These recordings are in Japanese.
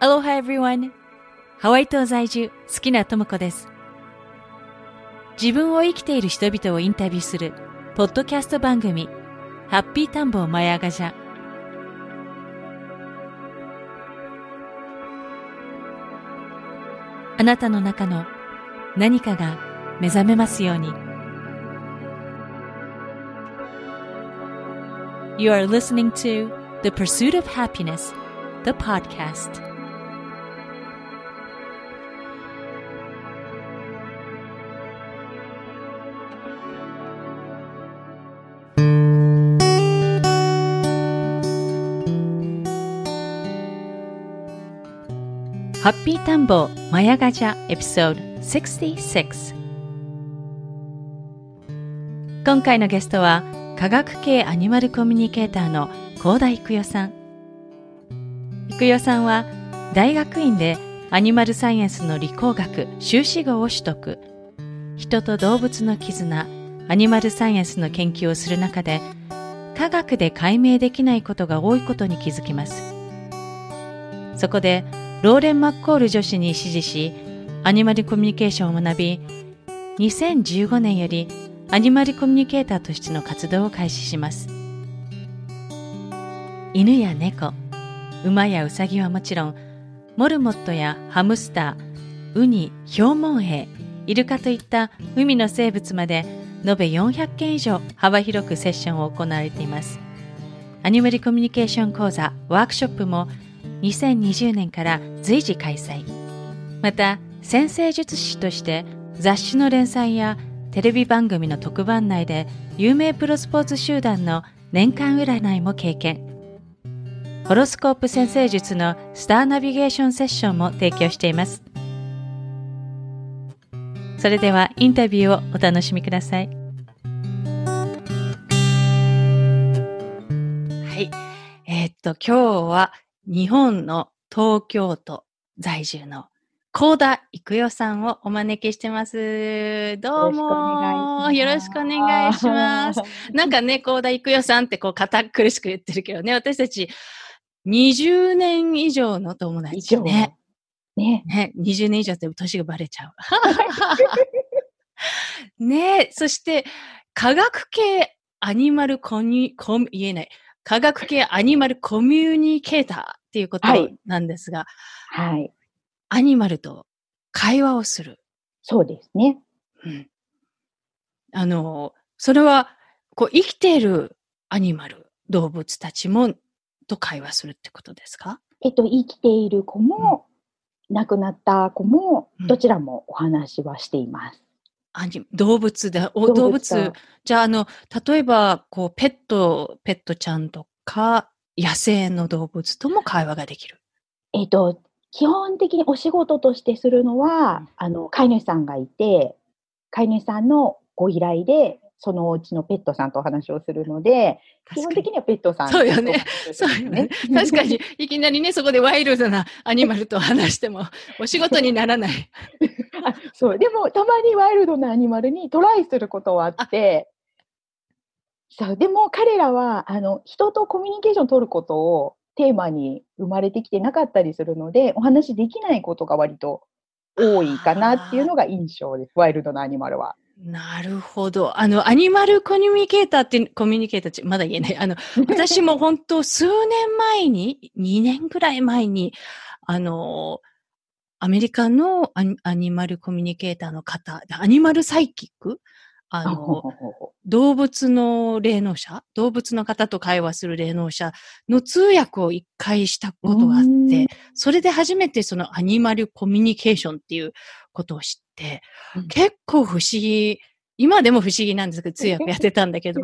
Aloha everyone! ハワイ島在住、好きなともこです。自分を生きている人々をインタビューする、ポッドキャスト番組、ハッピータンボーマヤガジャ。あなたの中の何かが目覚めますように。You are listening to The Pursuit of Happiness, the podcast. ハッピータンボーマヤガジャエピソード66今回のゲストは科学系アニマルコミュニケーターの高田育代さん。育代さんは大学院でアニマルサイエンスの理工学修士号を取得。人と動物の絆アニマルサイエンスの研究をする中で科学で解明できないことが多いことに気づきます。そこでローレン・マッコール女子に師事し、アニマルコミュニケーションを学び、2015年よりアニマルコミュニケーターとしての活動を開始します。犬や猫、馬やウサギはもちろん、モルモットやハムスター、ウニ、ヒョウモンエイ、イルカといった海の生物まで延べ400件以上幅広くセッションを行われています。アニマルコミュニケーション講座、ワークショップも2020年から随時開催。また、先生術師として雑誌の連載やテレビ番組の特番内で有名プロスポーツ集団の年間占いも経験。ホロスコープ先生術のスターナビゲーションセッションも提供しています。それではインタビューをお楽しみください。はい。えーっと、今日は日本の東京都在住の高田育代さんをお招きしてます。どうもよろしくお願いします。なんかね、高田育代さんってこう堅苦しく言ってるけどね、私たち20年以上の友達ね。ね。ね、20年以上って年がバレちゃう。ねそして科学系アニマルコミュコミ言えない。科学系アニマルコミュニケーターっていうことはいなんですが、はい。アニマルと会話をする。そうですね。うんあの、それは、こう、生きているアニマル、動物たちも、と会話するってことですか？えっと、生きている子も、亡くなった子もうん、どちらもお話はしています。アニ動物で、お動動物。じゃあ、あの、例えば、こう、ペット、ペットちゃんとか、野生の動物とも会話ができる。えっと、基本的にお仕事としてするのは、うん。あの、飼い主さんがいて、飼い主さんのご依頼で、そのお家のペットさんとお話をするので、基本的にはペットさんとそうよね。そうよね。確かに、いきなりね、そこでワイルドなアニマルと話しても、お仕事にならない。あそう、でもたまにワイルドなアニマルにトライすることはあって、そう、でも彼らは、あの、人とコミュニケーションを取ることをテーマに生まれてきてなかったりするので、お話できないことが割と多いかなっていうのが印象です、ワイルドなアニマルは。なるほど。あの、アニマルコミュニケーターって、コミュニケーターって、まだ言えない。あの、私も本当数年前に、2年ぐらい前に、あの、アメリカのアニアニマルコミュニケーターの方、アニマルサイキックあの、動物の霊能者動物の方と会話する霊能者の通訳を一回したことがあってん、それで初めてそのアニマルコミュニケーションっていうことを知って、うん。結構不思議、今でも不思議なんですけど、通訳やってたんだけど、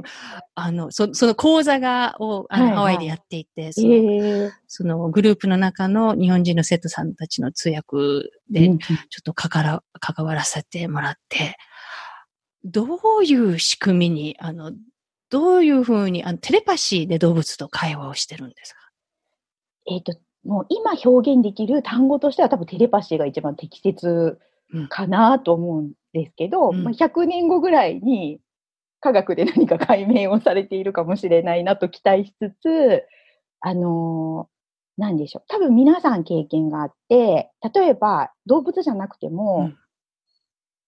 あの、そその講座が、をあの、はいはい。ハワイでやっていて、うそのええ。そのグループの中の日本人の生徒さんたちの通訳で、うんちょっと関わら関わらせてもらって、どういう仕組みに、あの、どういうふうに、あの、テレパシーで動物と会話をしてるんですか？えっ、と、もう今表現できる単語としては多分テレパシーが一番適切うんかなと思うんですけど、うん。まあ、100年後ぐらいに科学で何か解明をされているかもしれないなと期待しつつ、あのなんでしょう。多分皆さん経験があって、例えば動物じゃなくても、うん、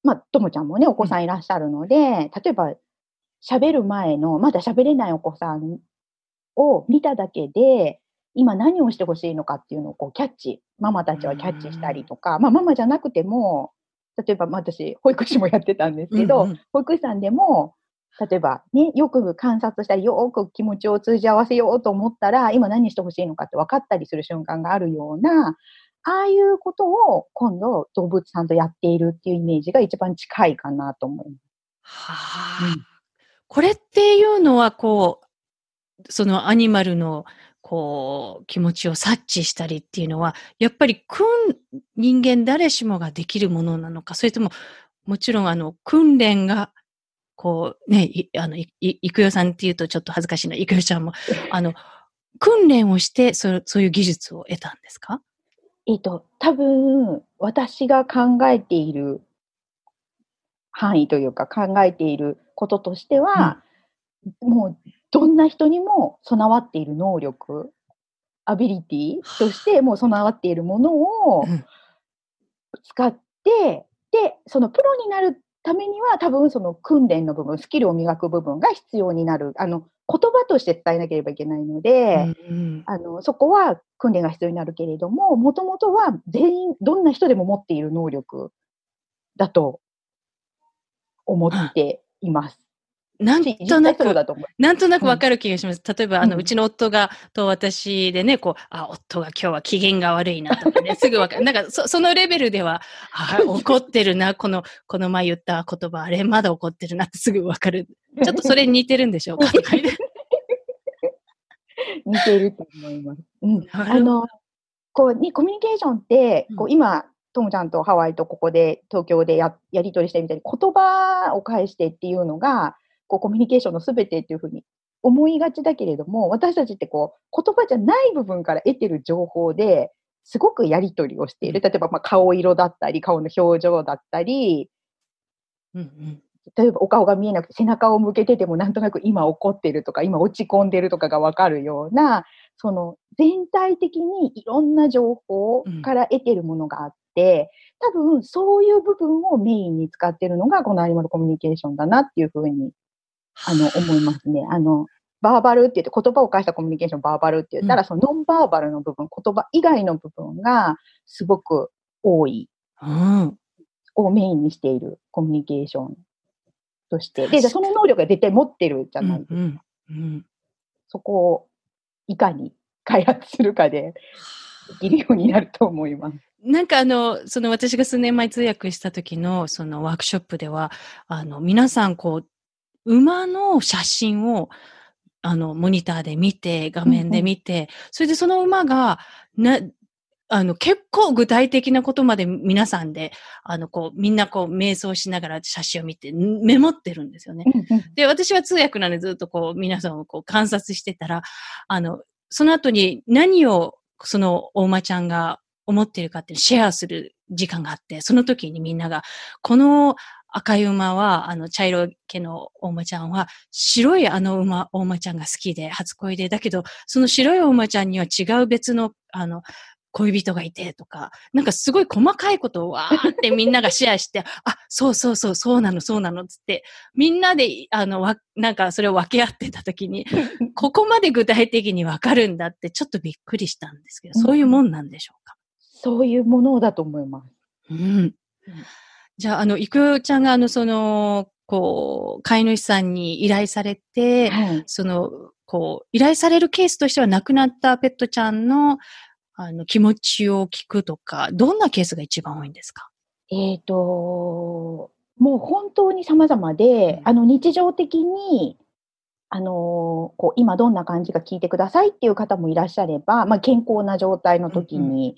まあ、ともちゃんもね、お子さんいらっしゃるので、うん、例えば喋る前の、まだ喋れないお子さんを見ただけで、今何をしてほしいのかっていうのをこうキャッチ、ママたちはキャッチしたりとか、まあママじゃなくても、例えば、まあ、私、保育士もやってたんですけど、うんうん、保育士さんでも、例えばね、よく観察したり、よく気持ちを通じ合わせようと思ったら、今何してほしいのかって分かったりする瞬間があるような、ああいうことを今度動物さんとやっているっていうイメージが一番近いかなと思います。はあ、うん、これっていうのは、こう、そのアニマルのこう、気持ちを察知したりっていうのは、やっぱり、訓、人間誰しもができるものなのか、それとも、もちろん、あの、訓練がこう、ね、あの、い、いくよさんっていうとちょっと恥ずかしいな、いくよちゃんも、あの、訓練をしてそ、そういう技術を得たんですか？えっと、多分、私が考えている範囲というか、考えていることとしては、うん、もう、どんな人にも備わっている能力、アビリティとしてもう備わっているものを使って、で、そのプロになるためには多分その訓練の部分、スキルを磨く部分が必要になる。あの、言葉として伝えなければいけないので、うんうん、あの、そこは訓練が必要になるけれども、もともとは全員、どんな人でも持っている能力だと思っています。なんとなく、なんとなくわかる気がします。例えば、あの、うちの夫が、と私でね、こう、あ、夫が今日は機嫌が悪いなとかね、すぐわかる。なんか、そ、そのレベルでは、あ、怒ってるな、この、この前言った言葉、あれ、まだ怒ってるなってすぐわかる。ちょっとそれに似てるんでしょうか？似てると思います。うん。あの、こう、に、コミュニケーションって、こう、今、ともちゃんとハワイとここで、東京でや、やりとりしてみたり、言葉を返してっていうのが、こうコミュニケーションのすべてっていうふうに思いがちだけれども、私たちってこう、言葉じゃない部分から得てる情報で、すごくやりとりをしている。例えば、まあ、顔色だったり、顔の表情だったり、うんうん、例えばお顔が見えなくて背中を向けててもなんとなく今怒ってるとか今落ち込んでるとかがわかるようなその全体的にいろんな情報から得てるものがあって、うん、多分そういう部分をメインに使ってるのがこのアニマルコミュニケーションだなっていうふうにあの、思いますね。あの、バーバルって言って言葉を返したコミュニケーションバーバルって言ったら、うん、そのノンバーバルの部分、言葉以外の部分がすごく多い、うん、をメインにしているコミュニケーションとして。で、その能力が絶対持ってるじゃないですか。うんうん、そこをいかに開発するかでできるようになると思います。なんかあの、その私が数年前通訳した時のそのワークショップでは、あの、皆さんこう、馬の写真を、あの、モニターで見て、画面で見て、それでその馬が、な、あの、結構具体的なことまで皆さんで、あの、こう、みんなこう、瞑想しながら写真を見て、メモってるんですよね。で、私は通訳なんでずっとこう、皆さんをこう、観察してたら、あの、その後に何を、その、お馬ちゃんが思っているかってシェアする時間があって、その時にみんなが、この赤い馬は、あの、茶色毛のお馬ちゃんは、白いあの馬、お馬ちゃんが好きで、初恋で、だけど、その白いお馬ちゃんには違う別の、あの、恋人がいてとか、なんかすごい細かいことをわーってみんながシェアして、あ、そうそうそう、そうなの、そうなの、つって、みんなで、あの、わ、なんかそれを分け合ってた時に、ここまで具体的にわかるんだってちょっとびっくりしたんですけど、そういうもんなんでしょうか、そういうものだと思います。うん。じゃあ、あの、いくちゃんが、あの、その、こう、飼い主さんに依頼されて、はい、その、こう、依頼されるケースとしては亡くなったペットちゃんの、あの、気持ちを聞くとか、どんなケースが一番多いんですか？えっ、ー、と、もう本当に様々で、あの、日常的に、あのこう、今どんな感じか聞いてくださいっていう方もいらっしゃれば、まあ、健康な状態の時に、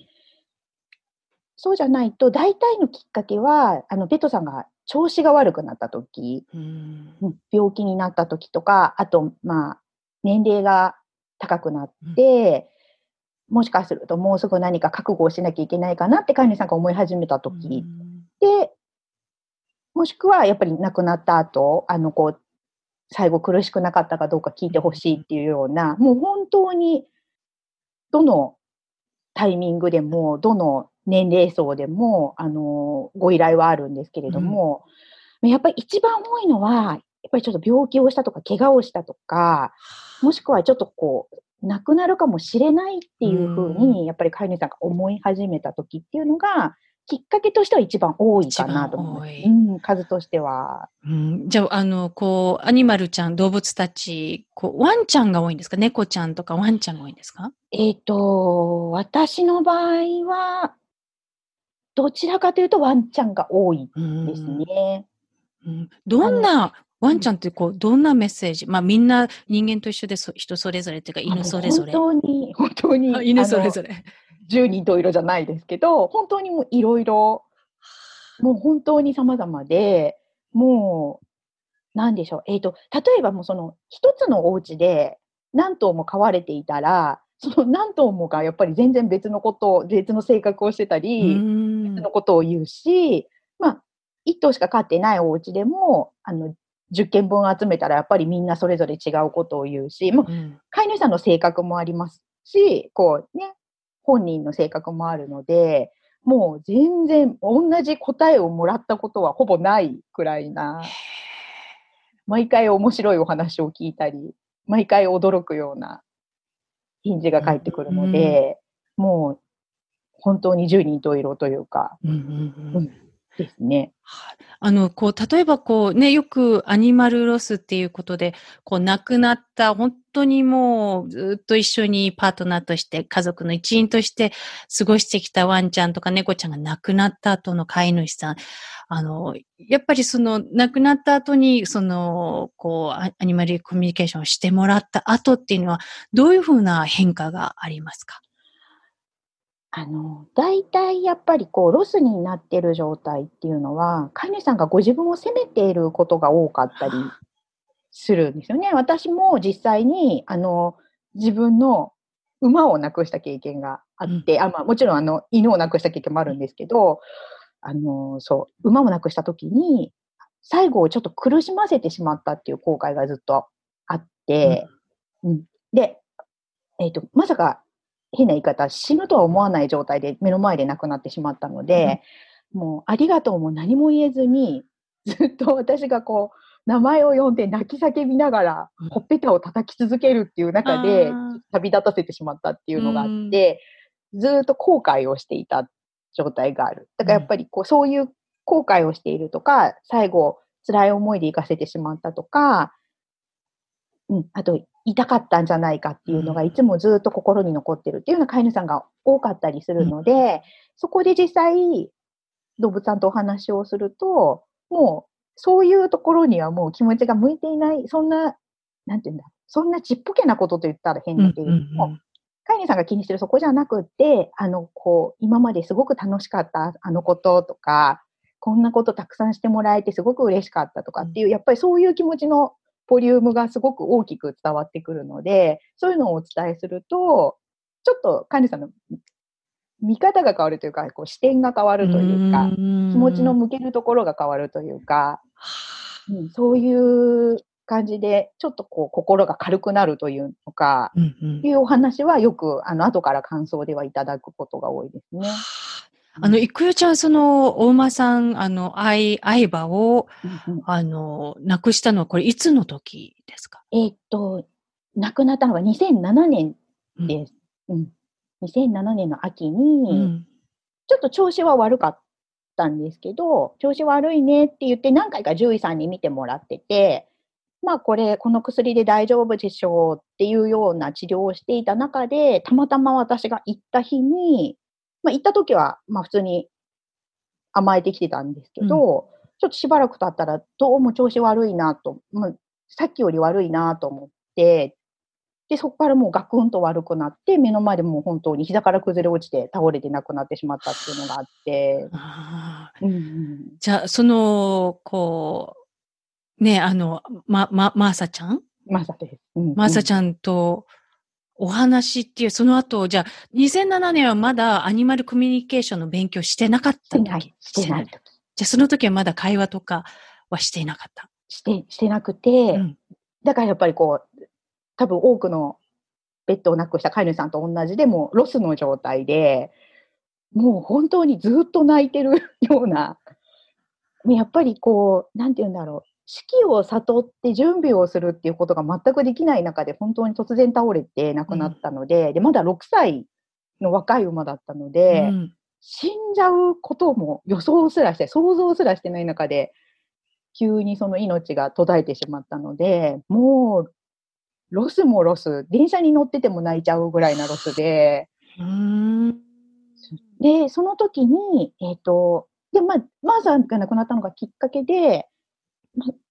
そうじゃないと、大体のきっかけは、あの、ペットさんが調子が悪くなった時、うん、病気になった時とか、あと、まあ、年齢が高くなって、うん、もしかするともうすぐ何か覚悟をしなきゃいけないかなって飼い主さんが思い始めた時、うん、で、もしくはやっぱり亡くなった後、あの、こう、最後苦しくなかったかどうか聞いてほしいっていうような、もう本当に、どのタイミングでも、どの年齢層でも、あの、ご依頼はあるんですけれども、やっぱり一番多いのは、やっぱりちょっと病気をしたとか、怪我をしたとか、もしくはちょっとこう、亡くなるかもしれないっていうふうに、やっぱり飼い主さんが思い始めた時っていうのが、きっかけとしては一番多いかなと思います。うん、数としては。うん、じゃあ、あの、こう、アニマルちゃん、動物たち、こう、ワンちゃんが多いんですか？猫ちゃんとかワンちゃんが多いんですか？えっ、ー、と、私の場合は、どちらかというとワンちゃんが多いですね。うん、どんな、ワンちゃんってこう、どんなメッセージ？まあみんな人間と一緒で人それぞれっていうか犬それぞれ。本当に、本当に。犬それぞれ。十人十色じゃないですけど、本当にもういろいろ、もう本当に様々で、もう、なんでしょう。えっ、ー、と、例えばもうその、一つのお家で何頭も飼われていたら、その何頭もがやっぱり全然別のことを、別の性格をしてたり、別のことを言うし、まあ、一頭しか飼ってないお家でも、あの、10件分集めたらやっぱりみんなそれぞれ違うことを言うし、もう、飼い主さんの性格もありますし、こうね、本人の性格もあるので、もう全然同じ答えをもらったことはほぼないくらいな、毎回面白いお話を聞いたり、毎回驚くような返事が返ってくるので、うん、もう本当に十人十色というか、うんうんうん、ですね。あの、こう、例えばこうね、よくアニマルロスっていうことで、こう、亡くなった、本当にもうずっと一緒にパートナーとして、家族の一員として過ごしてきたワンちゃんとか猫ちゃんが亡くなった後の飼い主さん、あの、やっぱりその、亡くなった後に、その、こう、アニマルコミュニケーションをしてもらった後っていうのは、どういうふうな変化がありますか？あの、大体やっぱりこう、ロスになってる状態っていうのは、飼い主さんがご自分を責めていることが多かったりするんですよね。私も実際に、あの、自分の馬を亡くした経験があって、うん、あまあ、もちろんあの、犬を亡くした経験もあるんですけど、あの、そう、馬を亡くした時に、最後をちょっと苦しませてしまったっていう後悔がずっとあって、うん、うん、で、えっ、ー、と、まさか変な言い方、死ぬとは思わない状態で目の前で亡くなってしまったので、うん、もうありがとうも何も言えずに、ずっと私がこう、名前を呼んで泣き叫びながら、ほっぺたを叩き続けるっていう中で、旅立たせてしまったっていうのがあって、ずっと後悔をしていた状態がある。だからやっぱりこう、そういう後悔をしているとか、最後、辛い思いで行かせてしまったとか、うん、あと、痛かったんじゃないかっていうのがいつもずっと心に残ってるっていうような飼い主さんが多かったりするので、うん、そこで実際、動物さんとお話をすると、もう、そういうところにはもう気持ちが向いていない、そんな、なんていうんだ、そんなちっぽけなことと言ったら変だけれども、飼い主さんが気にしてるそこじゃなくって、あの、こう、今まですごく楽しかったあのこととか、こんなことたくさんしてもらえてすごく嬉しかったとかっていう、やっぱりそういう気持ちのボリュームがすごく大きく伝わってくるので、そういうのをお伝えすると、ちょっと管理さんの見方が変わるというか、こう視点が変わるというか、気持ちの向けるところが変わるというか、うん、そういう感じで、ちょっとこう心が軽くなるというのか、うんうん、いうお話はよく、あの、後から感想ではいただくことが多いですね。あの、いくよちゃん、その、お馬さん、あの、愛、愛馬を、うんうん、あの、亡くしたのは、これ、いつの時ですか？えー、っと、亡くなったのは2007年です。うん。うん、2007年の秋に、うん、ちょっと調子は悪かったんですけど、調子悪いねって言って、何回か獣医さんに見てもらってて、まあこれ、この薬で大丈夫でしょうっていうような治療をしていた中で、たまたま私が行った日に、まあ、行った時は、まあ、普通に甘えてきてたんですけど、うん、ちょっとしばらく経ったら、どうも調子悪いなと、まあ、さっきより悪いなと思って、で、そこからもうガクンと悪くなって、目の前でもう本当に膝から崩れ落ちて倒れて亡くなってしまったっていうのがあって。うんうん、じゃあ、その、こう、ね、あの、ま、ま、マーサちゃん？マーサです。うん、マーサちゃんと、お話っていう、その後、じゃあ、2007年はまだアニマルコミュニケーションの勉強してなかった時？してない。してない時。じゃあ、その時はまだ会話とかはしていなかった？して、してなくて、うん、だからやっぱりこう、多分多くのペットを亡くした飼い主さんと同じでもうロスの状態で、もう本当にずっと泣いてるような、やっぱりこう、なんて言うんだろう。死期を悟って準備をするっていうことが全くできない中で本当に突然倒れて亡くなったので、うん、で、まだ6歳の若い馬だったので、うん、死んじゃうことも予想すらして、想像すらしてない中で、急にその命が途絶えてしまったので、もう、ロスもロス、電車に乗ってても泣いちゃうぐらいなロスで、で、その時に、えっ、ー、と、で、まあ、マーサーが亡くなったのがきっかけで、まあ、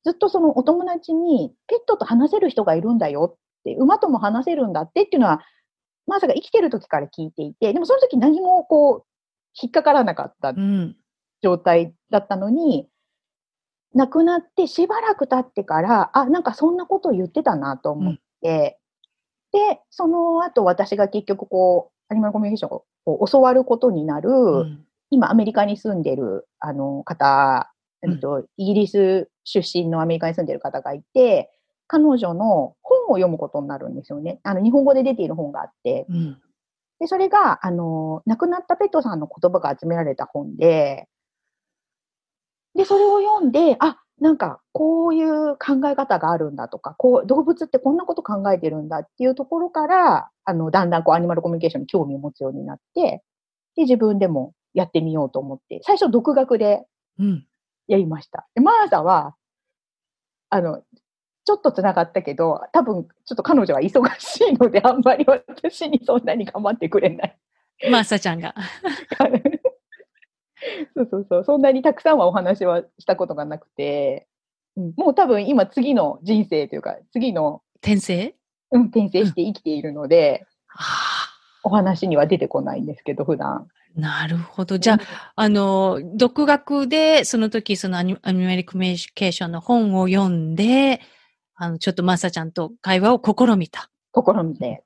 ずっとそのお友達に、ペットと話せる人がいるんだよって、馬とも話せるんだってっていうのは、マーサーが生きてる時から聞いていて、でもその時何もこう、引っかからなかった状態だったのに、うん、亡くなってしばらく経ってから、あ、なんかそんなことを言ってたなと思って、うん、で、その後私が結局こう、アニマルコミュニケーションを教わることになる、うん、今アメリカに住んでるあの方、えっと、イギリス出身のアメリカに住んでる方がいて、彼女の本を読むことになるんですよね。あの、日本語で出ている本があって、うん、で、それが、あの、亡くなったペットさんの言葉が集められた本で、で、それを読んで、あ、なんか、こういう考え方があるんだとか、こう、動物ってこんなこと考えてるんだっていうところから、あの、だんだんこう、アニマルコミュニケーションに興味を持つようになって、で、自分でもやってみようと思って、最初独学でやりました。で、マーサは、あの、ちょっと繋がったけど、多分、ちょっと彼女は忙しいので、あんまり私にそんなに頑張ってくれない。マーサちゃんが。そうそうそう。そんなにたくさんはお話はしたことがなくて、うん、もう多分今次の人生というか、次の。転生？うん、転生して生きているので、うん、お話には出てこないんですけど、普段。なるほど。じゃあ、あの、独学で、その時、そのアニメリコミュニケーションの本を読んで、あの、ちょっとマサちゃんと会話を試みた。試みて。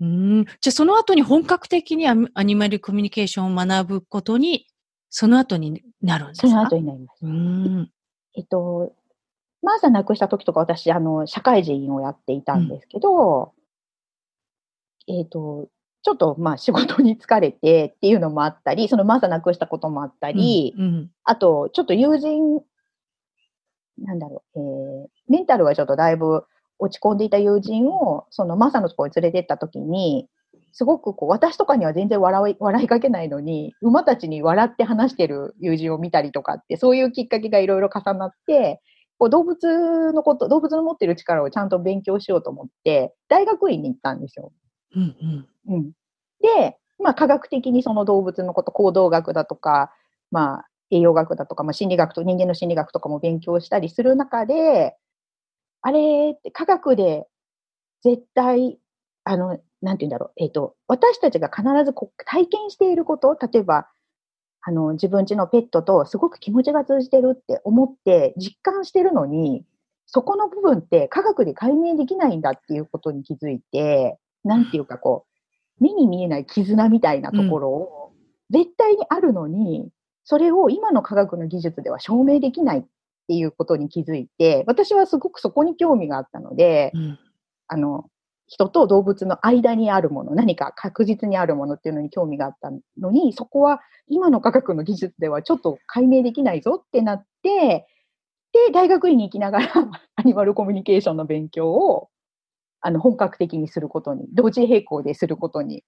うん。じゃあその後に本格的にアニマルコミュニケーションを学ぶことに、その後になるんですか？その後になります。うん。えっと、マーサ亡くした時とか私、あの、社会人をやっていたんですけど、うん、えっと、ちょっとまあ仕事に疲れてっていうのもあったり、そのマーサ亡くしたこともあったり、うんうん、あと、ちょっと友人なんだろう、えー、メンタルがちょっとだいぶ落ち込んでいた友人を、そのマサのところに連れてった時に、すごくこう、私とかには全然笑い、笑いかけないのに、馬たちに笑って話してる友人を見たりとかって、そういうきっかけがいろいろ重なって、こう動物のこと、動物の持ってる力をちゃんと勉強しようと思って、大学院に行ったんですよ。うんうん。うん。で、まあ科学的にその動物のこと、行動学だとか、まあ栄養学だとか、まあ、心理学と人間の心理学とかも勉強したりする中で、あれって科学で絶対、あの、なんて言うんだろう、えっ、ー、と、私たちが必ずこ体験していること、例えば、あの、自分家のペットとすごく気持ちが通じてるって思って実感してるのに、そこの部分って科学で解明できないんだっていうことに気づいて、なんていうかこう、目に見えない絆みたいなところを、絶対にあるのに、それを今の科学の技術では証明できないっていうことに気づいて、私はすごくそこに興味があったので、うん、あの、人と動物の間にあるもの、何か確実にあるものっていうのに興味があったのに、そこは今の科学の技術ではちょっと解明できないぞってなって、で、大学院に行きながら アニマルコミュニケーションの勉強をあの本格的にすることに、同時並行ですることに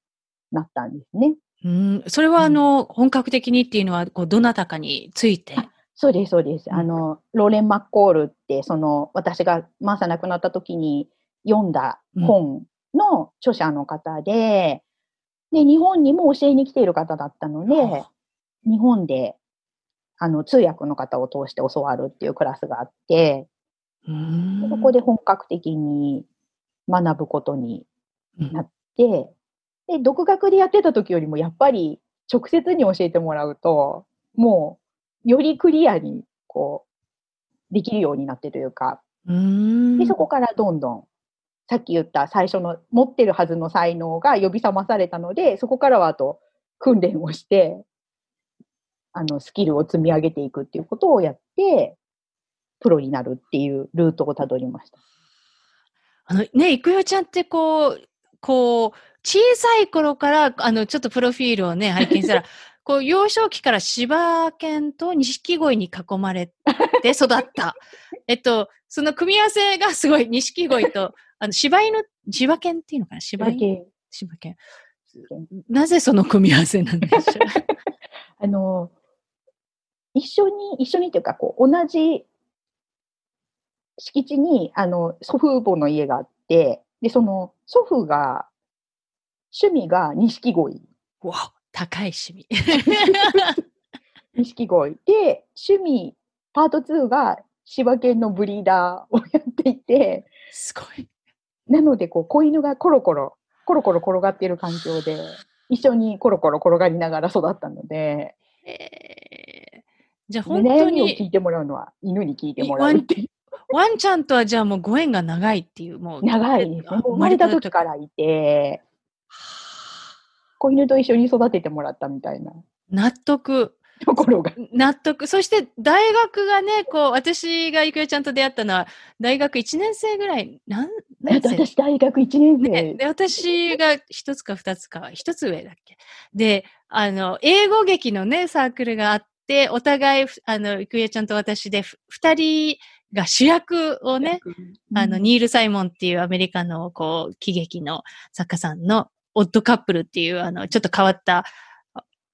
なったんですね。うん、それはあの、本格的にっていうのは、こう、どなたかについて？そうです、そうです。あの、ローレン・マッコールって、その、私がマーサ亡くなった時に読んだ本の著者の方で、うん、で、日本にも教えに来ている方だったので、日本で、あの、通訳の方を通して教わるっていうクラスがあって、そこで本格的に学ぶことになって、で、独学でやってた時よりもやっぱり直接に教えてもらうと、もうよりクリアにこう、できるようになってというか、で、そこからどんどん、さっき言った最初の持ってるはずの才能が呼び覚まされたので、そこからはあと訓練をして、あの、スキルを積み上げていくっていうことをやって、プロになるっていうルートをたどりました。あのね、いくよちゃんってこう、こう、小さい頃から、あの、ちょっとプロフィールをね、拝見したら、こう、幼少期から柴犬と錦鯉に囲まれて育った。えっと、その組み合わせがすごい、錦鯉と、あの、柴犬、柴犬っていうのかな？柴犬？柴犬。なぜその組み合わせなんでしょう？あの、一緒に、一緒にというか、こう、同じ敷地に、あの、祖父母の家があって、で、その、祖父が、趣味が錦鯉。わあ高い趣味。錦鯉。で、趣味、パート2が柴犬のブリーダーをやっていて、すごい。なので、こう、子犬がコロコロ、コロコロ転がっている環境で、一緒にコロコロ転がりながら育ったので、えーじゃあ本当悩みを聞にいてもらうのは犬に聞いてもらうっていう。ワンちゃんとはじゃあもうご縁が長いっていう、もう。長い生まれた時からいて、子犬と一緒に育ててもらったみたいな納得。ところが。納得。そして大学がね、こう、私がゆくよちゃんと出会ったのは、大学1年生ぐらい、なん、何生私、大学1年生。ね、で、私が一つか二つか、一つ上だっけ？で、あの、英語劇のね、サークルがあって、お互い、あの、ゆくよちゃんと私で、ふ二人が主役をね、あの、ニール・サイモンっていうアメリカの、こう、喜劇の作家さんの、オッドカップルっていう、あの、ちょっと変わった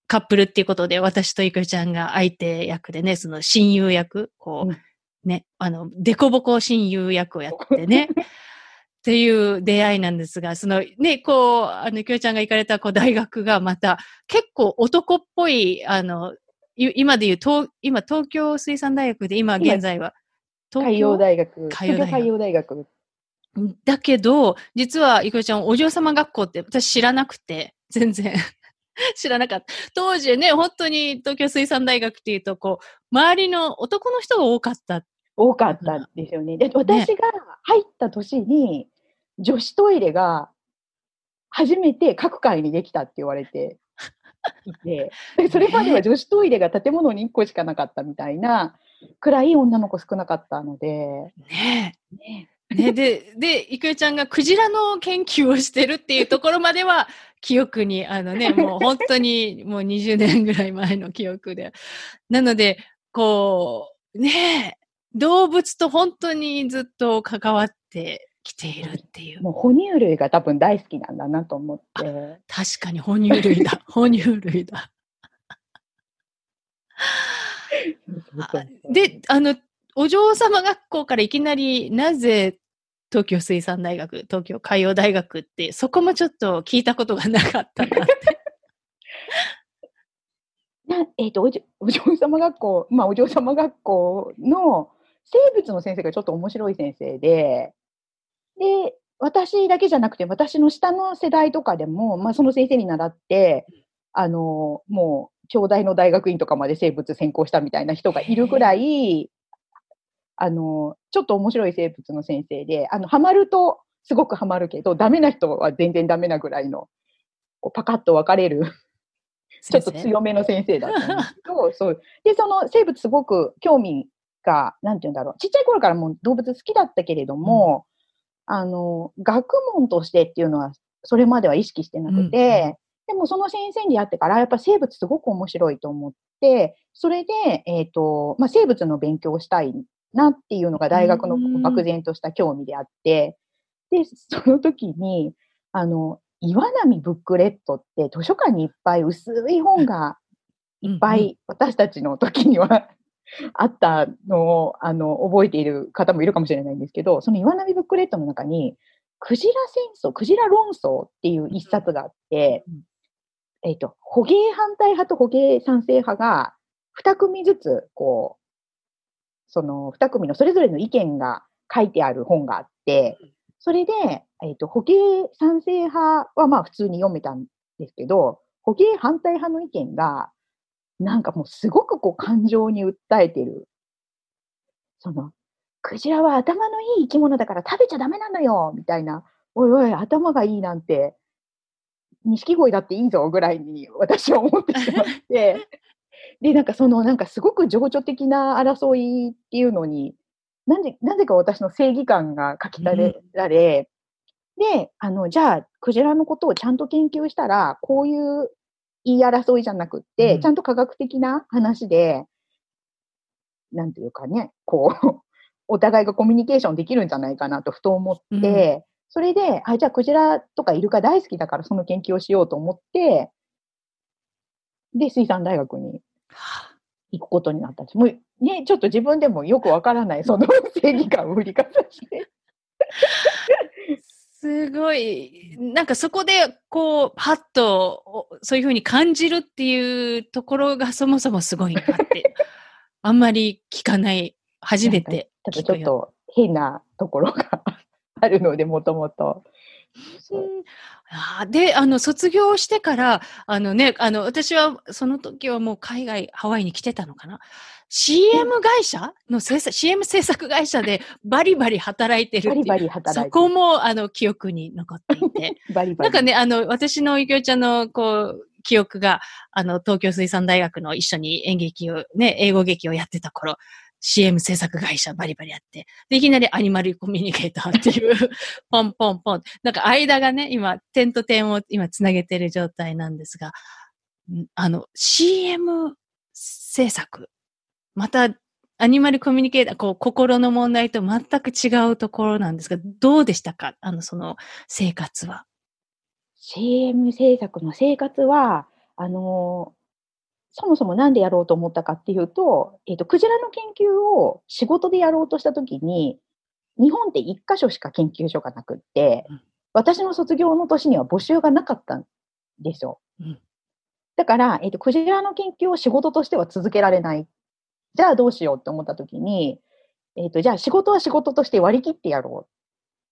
カップルっていうことで、私とゆくよちゃんが相手役でね、その親友役、こう、うん。ね、あの、デコボコ親友役をやってね、っていう出会いなんですが、そのね、こう、あの、ゆくよちゃんが行かれたこう大学がまた結構男っぽい、あの、い今で言う、東今東京水産大学で、今現在は、海洋大学。海洋大学海洋大学。だけど、実は、ゆくよちゃん、お嬢様学校って私知らなくて、全然知らなかった。当時ね、本当に東京水産大学っていうと、こう、周りの男の人が多かった。多かったんですよね。で、私が入った年に、女子トイレが初めて各階にできたって言われていて、でそれまでは 女子トイレが建物に1個しかなかったみたいなくらい女の子少なかったので、ねねで、で、ゆくよちゃんがクジラの研究をしてるっていうところまでは、記憶に、あのね、もう本当にもう20年ぐらい前の記憶で。なので、こう、ねえ、動物と本当にずっと関わってきているっていう。もう哺乳類が多分大好きなんだなと思って。確かに哺乳類だ。哺乳類だ。あで、あの、お嬢様学校からいきなりなぜ東京水産大学、東京海洋大学って、そこもちょっと聞いたことがなかったなって。なえっ、とお嬢様学校、まあ、お嬢様学校の生物の先生がちょっと面白い先生で、で、私だけじゃなくて、私の下の世代とかでも、まあ、その先生に習って、あの、もう、京大の大学院とかまで生物専攻したみたいな人がいるぐらい、あの、ちょっと面白い生物の先生で、あの、ハマるとすごくハマるけど、ダメな人は全然ダメなぐらいの、こうパカッと分かれるちょっと強めの先生だったんですけど、そう。で、その生物すごく興味が、なんて言うんだろう。ちっちゃい頃からもう動物好きだったけれども、あの、学問としてっていうのは、それまでは意識してなくて、うんうでもその先生に会ってから、やっぱ生物すごく面白いと思って、それで、えっ、と、まあ、生物の勉強をしたいなっていうのが大学のうん。漠然とした興味であって、で、その時に、あの、岩波ブックレットって図書館にいっぱい薄い本がいいっぱい私たちの時には あったのをあの覚えている方もいるかもしれないんですけど、その岩波ブックレットの中に、クジラ戦争、クジラ論争っていう一冊があって、うんえっ、と、捕鯨反対派と捕鯨賛成派が二組ずつ、こう、その二組のそれぞれの意見が書いてある本があって、それで、えっ、と、捕鯨賛成派はまあ普通に読めたんですけど、捕鯨反対派の意見が、なんかもうすごくこう感情に訴えてる。その、クジラは頭のいい生き物だから食べちゃダメなのよみたいな。おいおい、頭がいいなんて、錦鯉だっていいぞぐらいに私は思ってしまって。で、なんかその、なんかすごく情緒的な争いっていうのに、なんで、なぜか私の正義感が書き立てられ、で、あの、じゃあ、クジラのことをちゃんと研究したら、こういう言い争いじゃなくって、うん。ちゃんと科学的な話で、なんていうかね、こう、お互いがコミュニケーションできるんじゃないかなとふと思って、うんそれで、あ、じゃあクジラとかイルカ大好きだからその研究をしようと思って、で、水産大学には行くことになったんです。もうね、ちょっと自分でもよくわからない、その正義感を振りかざして。すごい、なんかそこで、こう、パッと、おそういうふうに感じるっていうところがそもそもすごいなって、あんまり聞かない、初めて多分聞くよ。ちょっと変なところが あるので、もともと。で、あの、卒業してから、あのね、あの、私は、その時はもう海外、ハワイに来てたのかな ?CM 会社の制作、CM 制作会社でバリバリ働いてるっていう。バリバリ働いてそこも、あの、記憶に残っていて。バリバリ。なんかね、あの、私のゆきおちゃんの、こう、記憶が、あの、東京水産大学の一緒に演劇を、ね、英語劇をやってた頃、CM 制作会社バリバリやって、で、いきなりアニマルコミュニケーターっていう、ポンポンポン。なんか間がね、今、点と点を今つなげてる状態なんですが、あの、CM 制作、また、アニマルコミュニケーター、こう、心の問題と全く違うところなんですが、どうでしたか？あの、その、生活は。CM 制作の生活は、あのーそもそもなんでやろうと思ったかっていうと、えっ、と、クジラの研究を仕事でやろうとしたときに、日本って一箇所しか研究所がなくって、うん私の卒業の年には募集がなかったんですよ。うんだから、えっ、と、クジラの研究を仕事としては続けられない。じゃあどうしようって思ったときに、えっ、と、じゃあ仕事は仕事として割り切ってやろ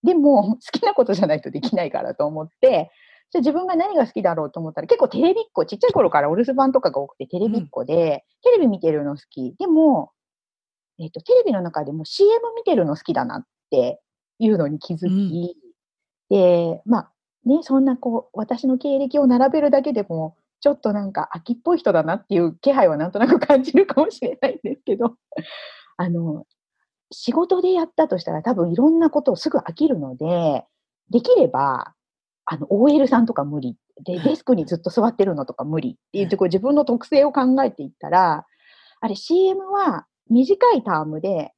う。でも、好きなことじゃないとできないからと思って、じゃあ自分が何が好きだろうと思ったら、結構テレビっ子、ちっちゃい頃からお留守番とかが多くてテレビっ子で、テレビ見てるの好き。でも、えっ、と、テレビの中でも CM 見てるの好きだなっていうのに気づき、で、まあ、ね、そんなこう、私の経歴を並べるだけでも、ちょっとなんか秋っぽい人だなっていう気配はなんとなく感じるかもしれないんですけど、あの、仕事でやったとしたら多分いろんなことをすぐ飽きるので、できれば、あの、OL さんとか無理。で、デスクにずっと座ってるのとか無理。っていうところ自分の特性を考えていったら、あれ CM は短いタームで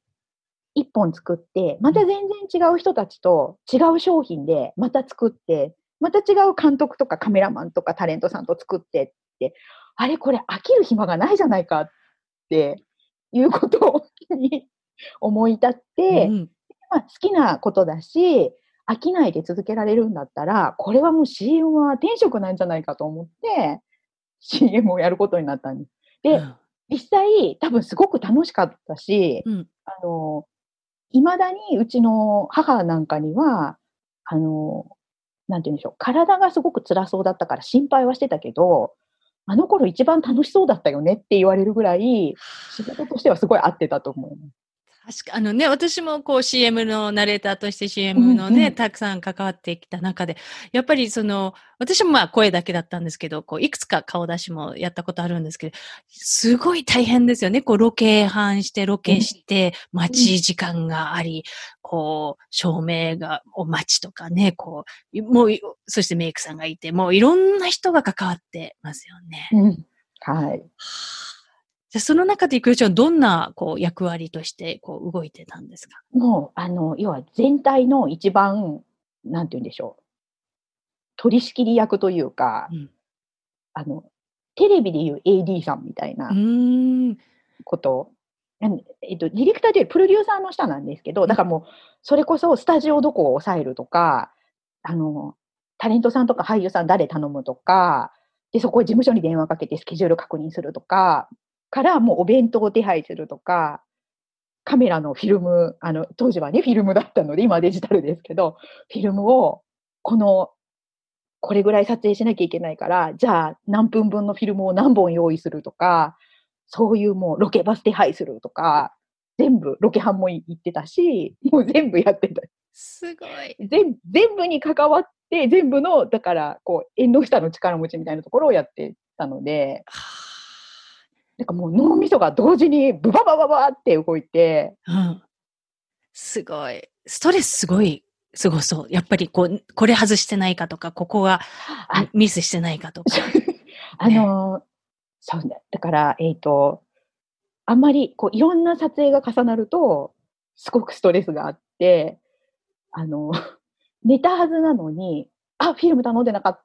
一本作って、また全然違う人たちと違う商品でまた作って、また違う監督とかカメラマンとかタレントさんと作ってって、あれこれ飽きる暇がないじゃないかっていうことに思い立って、うん。まあ、好きなことだし、飽きないで続けられるんだったら、これはもう CM は天職なんじゃないかと思って、CM をやることになったんです。で、実際、多分すごく楽しかったし、うんあの、未だにうちの母なんかには、あの、なんて言うんでしょう、体がすごく辛そうだったから心配はしてたけど、あの頃一番楽しそうだったよねって言われるぐらい、仕事としてはすごい合ってたと思う。確か、あのね、私もこう CM のナレーターとして CM のね、うんうんたくさん関わってきた中で、やっぱりその、私もまあ声だけだったんですけど、こう、いくつか顔出しもやったことあるんですけど、すごい大変ですよね。こう、ロケ班して、ロケして、待ち時間があり、こう、照明が、お待ちとかね、こう、もう、そしてメイクさんがいて、もういろんな人が関わってますよね。うん。はい。じゃあその中でいくよちゃん、どんな、こう、役割として、こう、動いてたんですか？もう、あの、要は全体の一番、なんて言うんでしょう。取り仕切り役というか、うんあの、テレビでいう AD さんみたいな。こと、えっと、ディレクターというよりプロデューサーの下なんですけど、だからもう、それこそスタジオどこを抑えるとか、あの、タレントさんとか俳優さん誰頼むとか、で、そこへ事務所に電話かけてスケジュール確認するとか、からもうお弁当を手配するとか、カメラのフィルム、あの、当時はね、フィルムだったので、今はデジタルですけど、フィルムを、この、これぐらい撮影しなきゃいけないから、じゃあ何分分のフィルムを何本用意するとか、そういうもうロケバス手配するとか、全部、ロケハンも行ってたし、もう全部やってた。すごい。全全部に関わって、全部の、だから、こう、縁の下の力持ちみたいなところをやってたので、なんかもう脳みそが同時にブババババって動いて、うん。すごい。ストレスすごい過ごそう。やっぱりこう、これ外してないかとか、ここがあミスしてないかとか。あの、そうね。だから、えっ、と、あんまり、こう、いろんな撮影が重なると、すごくストレスがあって、あの、寝たはずなのに、あ、フィルム頼んでなかっ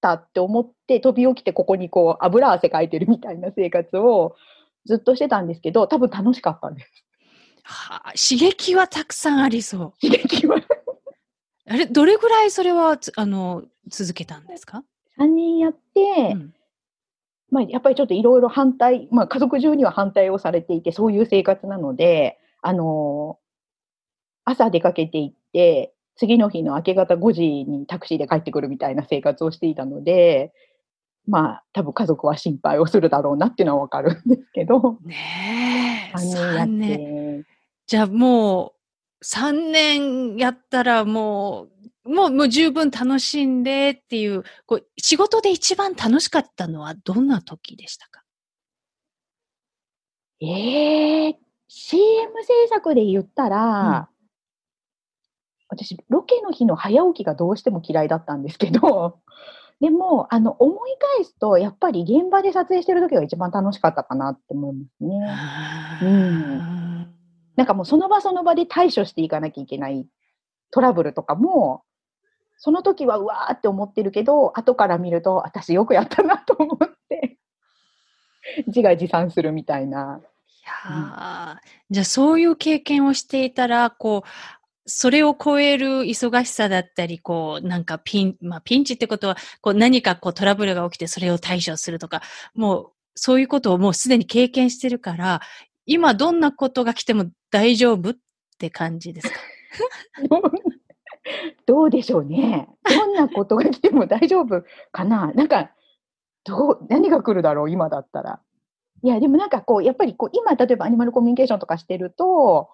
たって思って、飛び起きてここにこう、油汗かいてるみたいな生活をずっとしてたんですけど、多分楽しかったんです。はあ、刺激はたくさんありそう。刺激は。あれ、どれぐらいそれはつ、あの、続けたんですか？3人やって、うんまあ、やっぱりちょっといろいろ反対、まあ、家族中には反対をされていて、そういう生活なので、あの朝出かけていって、次の日の明け方5時にタクシーで帰ってくるみたいな生活をしていたので、まあ、多分家族は心配をするだろうなっていうのはわかるんですけど、ねえ、3人やっ三年。て、じゃあもう、3年やったらもう、もう、もう十分楽しんでっていう、こう仕事で一番楽しかったのはどんな時でしたか？ええ CM 制作で言ったら、私、ロケの日の早起きがどうしても嫌いだったんですけど、でも、あの、思い返すと、やっぱり現場で撮影してる時が一番楽しかったかなって思いますね。うんなんかもうその場その場で対処していかなきゃいけないトラブルとかも、その時はうわーって思ってるけど、後から見ると、私よくやったなと思って、自画自賛するみたいな。いやーじゃあそういう経験をしていたら、こう、それを超える忙しさだったり、こう、なんかピン、まあピンチってことは、こう何かこうトラブルが起きてそれを対処するとか、もうそういうことをもうすでに経験してるから、今どんなことが来ても大丈夫って感じですか？どうでしょうね。どんなことが来ても大丈夫かな。なんか、どう、何が来るだろう、今だったら。いや、でもなんかこう、やっぱりこう、今、例えばアニマルコミュニケーションとかしてると、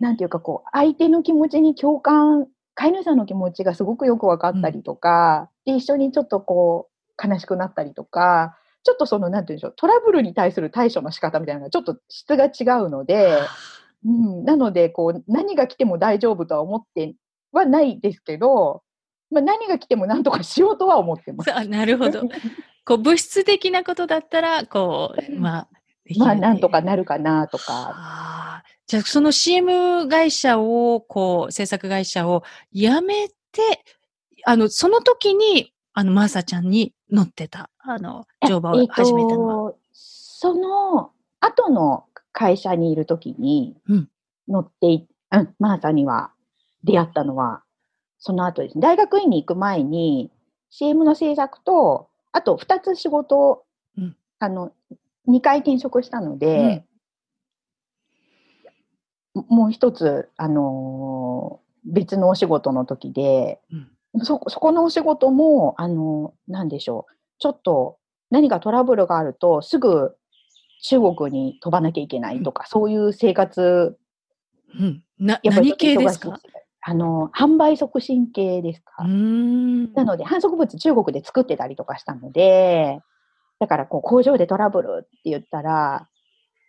なんていうかこう、相手の気持ちに共感、飼い主さんの気持ちがすごくよく分かったりとか、で、一緒にちょっとこう、悲しくなったりとか、ちょっとその、なんていうんでしょう、トラブルに対する対処の仕方みたいなのがちょっと質が違うので、うん、なので、こう、何が来ても大丈夫とは思ってはないですけど、まあ、何が来ても何とかしようとは思ってます。あなるほど。こう物質的なことだったら、こう、まあ、まあ、なんとかなるかなとか。じゃあ、その CM 会社を、こう、制作会社を辞めて、あの、その時に、あの、マーサちゃんに乗ってた、あの、乗馬を始めたのは。えっとその後の会社にいるときにうん乗ってい、うん、マーサには出会ったのは、その後ですね。大学院に行く前に CM の制作と、あと2つ仕事を、うんあの、2回転職したので、もう一つ、あのー別のお仕事の時で、うんそ、そこのお仕事も、あのーなんでしょう。ちょっと何かトラブルがあると、すぐ中国に飛ばなきゃいけないとか、そういう生活、うん。な、やっぱり何系ですか？あの、販売促進系ですか？なので、反則物中国で作ってたりとかしたので、だからこう工場でトラブルって言ったら、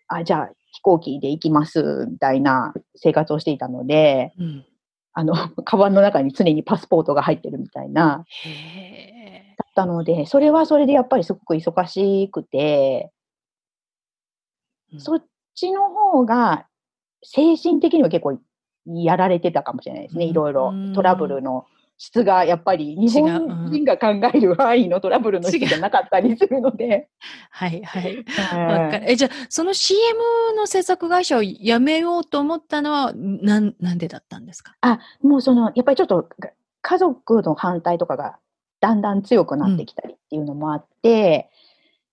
あ、じゃあ飛行機で行きますみたいな生活をしていたので、うん。あの、カバンの中に常にパスポートが入ってるみたいな。だったので、それはそれでやっぱりすごく忙しくて、うんそっちの方が精神的には結構やられてたかもしれないですね。うんいろいろトラブルの質がやっぱり日本人が考える範囲のトラブルの質じゃなかったりするので。はいはい。はいわかる。え、じゃあ、その CM の制作会社を辞めようと思ったのは、なん、なんでだったんですか？あ、もうその、やっぱりちょっとが家族の反対とかがだんだん強くなってきたりっていうのもあって、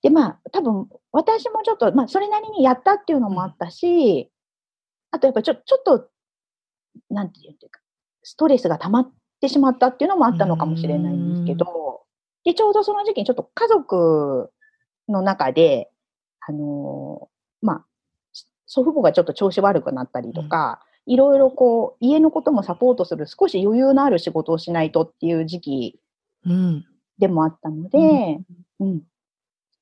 で、まあ、多分私もちょっと、まあ、それなりにやったっていうのもあったし、あとやっぱりちょちょっと、なんていうか、ストレスが溜まってしまったっていうのもあったのかもしれないんですけど、で、ちょうどその時期にちょっと家族の中で、あのーまあ、祖父母がちょっと調子悪くなったりとか、いろいろこう、家のこともサポートする少し余裕のある仕事をしないとっていう時期うん。でもあったので、うん。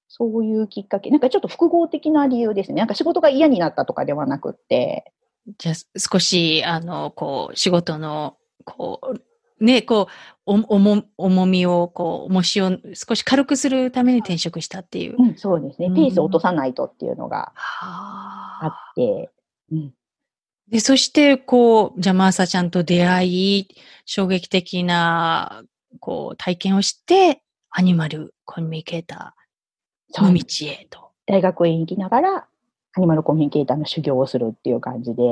そういうきっかけ、なんかちょっと複合的な理由ですね。なんか仕事が嫌になったとかではなくって、じゃあ少し、あの、こう、仕事の、こう、ね、こう、お重重みを、こう、重しを少し軽くするために転職したっていう。うん、そうですね。うんペースを落とさないとっていうのがはあって、うん。で、そして、こう、じゃあ、マーサちゃんと出会い、衝撃的な、こう、体験をして、アニマルコミュニケーターの道へと。大学院行きながら、アニマルコミュニケーターの修行をするっていう感じで。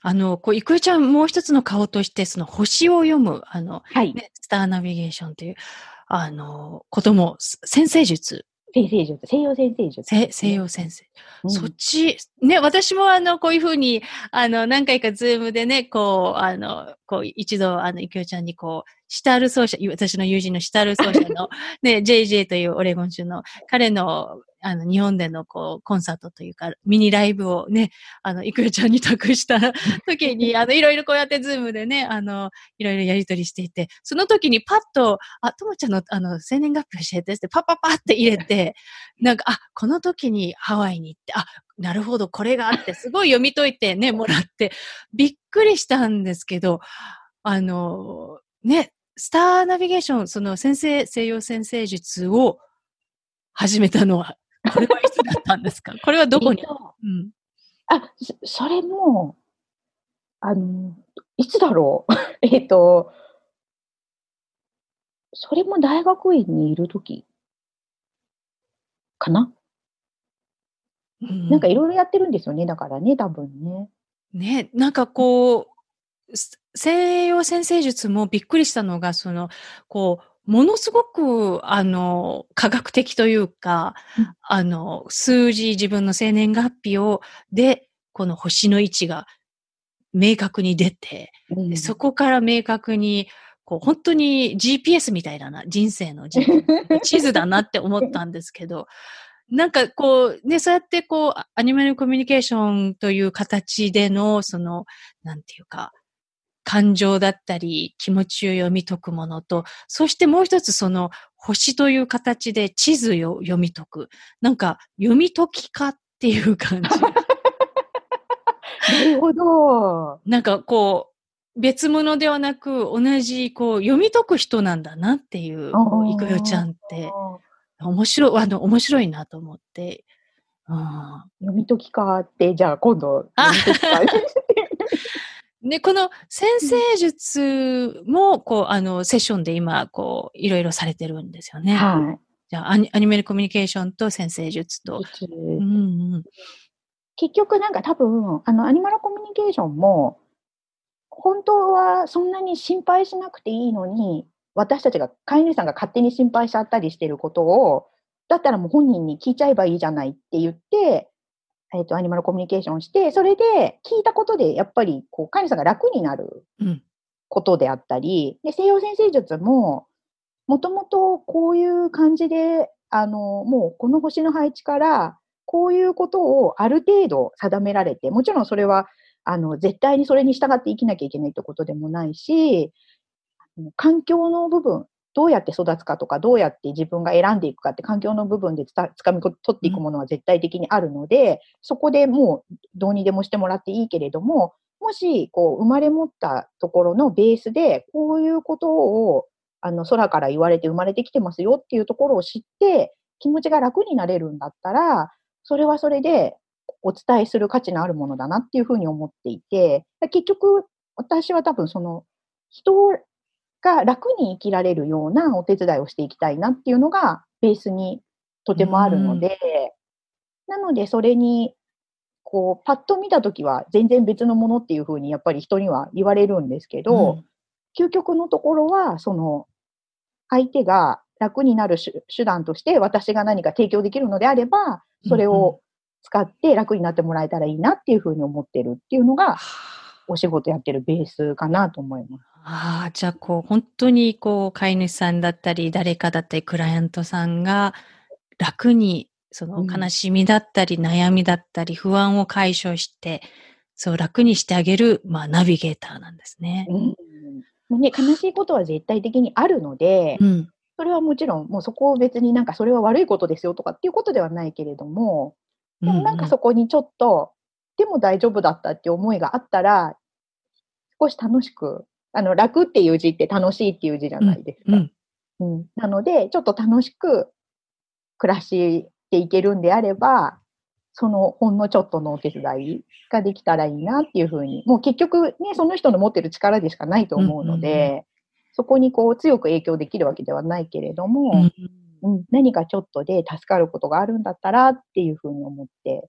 あの、こう、いくよちゃん、もう一つの顔として、その星を読む、あの、はい。ね、スターナビゲーションという、あの、ことも、す占星術、占星術、西洋占星術、せ西洋占星。うんそっち、ね、私もあの、こういうふうに、あの、何回かズームでね、こう、あの、こう、一度、あの、いくよちゃんにこう、シタール奏者、私の友人のシタール奏者の、ね、JJ というオレゴン州の、彼の、あの、日本での、こう、コンサートというか、ミニライブをね、あの、いくよちゃんに託した 時に、あの、いろいろこうやってズームでね、あの、いろいろやりとりしていて、その時にパッと、あ、ともちゃんの、あの、生年月日教えてって、パッパッパって入れて、なんか、あ、この時にハワイに行って、あ、なるほど、これがあって、すごい読み解いてね、もらって、びっくりしたんですけど、あの、ね、スターナビゲーション、その占星、西洋占星術を始めたのは、これはいつだったんですか？これはどこに？えっとうん。あ、そそれも、あの、いつだろう？えっと、それも大学院にいるときかな、うん。なんかいろいろやってるんですよね、だからね、多分ね。ね、なんかこう、す西洋先生術もびっくりしたのが、その、こう、ものすごく、あの、科学的というか、うん。あの、数字、自分の生年月日を、で、この星の位置が明確に出て、うん。でそこから明確に、こう、本当に GPS みたいだな、人生の地図だなって思ったんですけど、なんかこう、ね、そうやってこう、アアニマルコミュニケーションという形での、その、なんていうか、感情だったり、気持ちを読み解くものと、そしてもう一つその、星という形で地図を読み解く。なんか、読み解き家っていう感じ。なるほど。なんかこう、別物ではなく、同じ、こう、読み解く人なんだなっていう、いくよちゃんって、面白い、あの、面白いなと思って。うん読み解きかって、じゃあ今度、あ読み解きか で、この先生術も、こう、あの、セッションで今、こう、いろいろされてるんですよね。はじゃあアニ、アニメルコミュニケーションと先生術と。い。うんうん。結局なんか多分、あの、アニマルコミュニケーションも、本当はそんなに心配しなくていいのに、私たちが、飼い主さんが勝手に心配しちゃったりしてることを、だったらもう本人に聞いちゃえばいいじゃないって言って、えっ、と、アニマルコミュニケーションして、それで聞いたことで、やっぱり、こう、飼い主さんが楽になるうん。ことであったり、で、西洋先生術も、もともとこういう感じで、あの、もうこの星の配置から、こういうことをある程度定められて、もちろんそれは、あの、絶対にそれに従って生きなきゃいけないってことでもないし、環境の部分、どうやって育つかとか、どうやって自分が選んでいくかって環境の部分でつかみ取っていくものは絶対的にあるので、そこでもうどうにでもしてもらっていいけれども、もし、こう、生まれ持ったところのベースで、こういうことを、あの、空から言われて生まれてきてますよっていうところを知って、気持ちが楽になれるんだったら、それはそれでお伝えする価値のあるものだなっていうふうに思っていて、結局、私は多分その、人をが楽に生きられるようなお手伝いをしていきたいなっていうのが、ベースにとてもあるので、なので、それに、こう、パッと見たときは全然別のものっていうふうにやっぱり人には言われるんですけど、究極のところは、その、相手が楽になる手手段として私が何か提供できるのであれば、それを使って楽になってもらえたらいいなっていうふうに思ってるっていうのが、お仕事やってるベースかなと思います。ああ、じゃあこう、本当にこう、飼い主さんだったり、誰かだったり、クライアントさんが楽に、そのうん悲しみだったり、悩みだったり、不安を解消して、そう楽にしてあげる、まあ、ナビゲーターなんですね。うんね、悲しいことは絶対的にあるので、うん。それはもちろん、もうそこを別になんかそれは悪いことですよとかっていうことではないけれども、でもなんかそこにちょっと、でも大丈夫だったっていう思いがあったら、少し楽しく、あの、楽っていう字って楽しいっていう字じゃないですか。うん。うんなので、ちょっと楽しく暮らしていけるんであれば、そのほんのちょっとのお手伝いができたらいいなっていうふうに、もう結局ね、その人の持ってる力でしかないと思うので、うんうんうそこにこう強く影響できるわけではないけれども、うんうん何かちょっとで助かることがあるんだったらっていうふうに思って。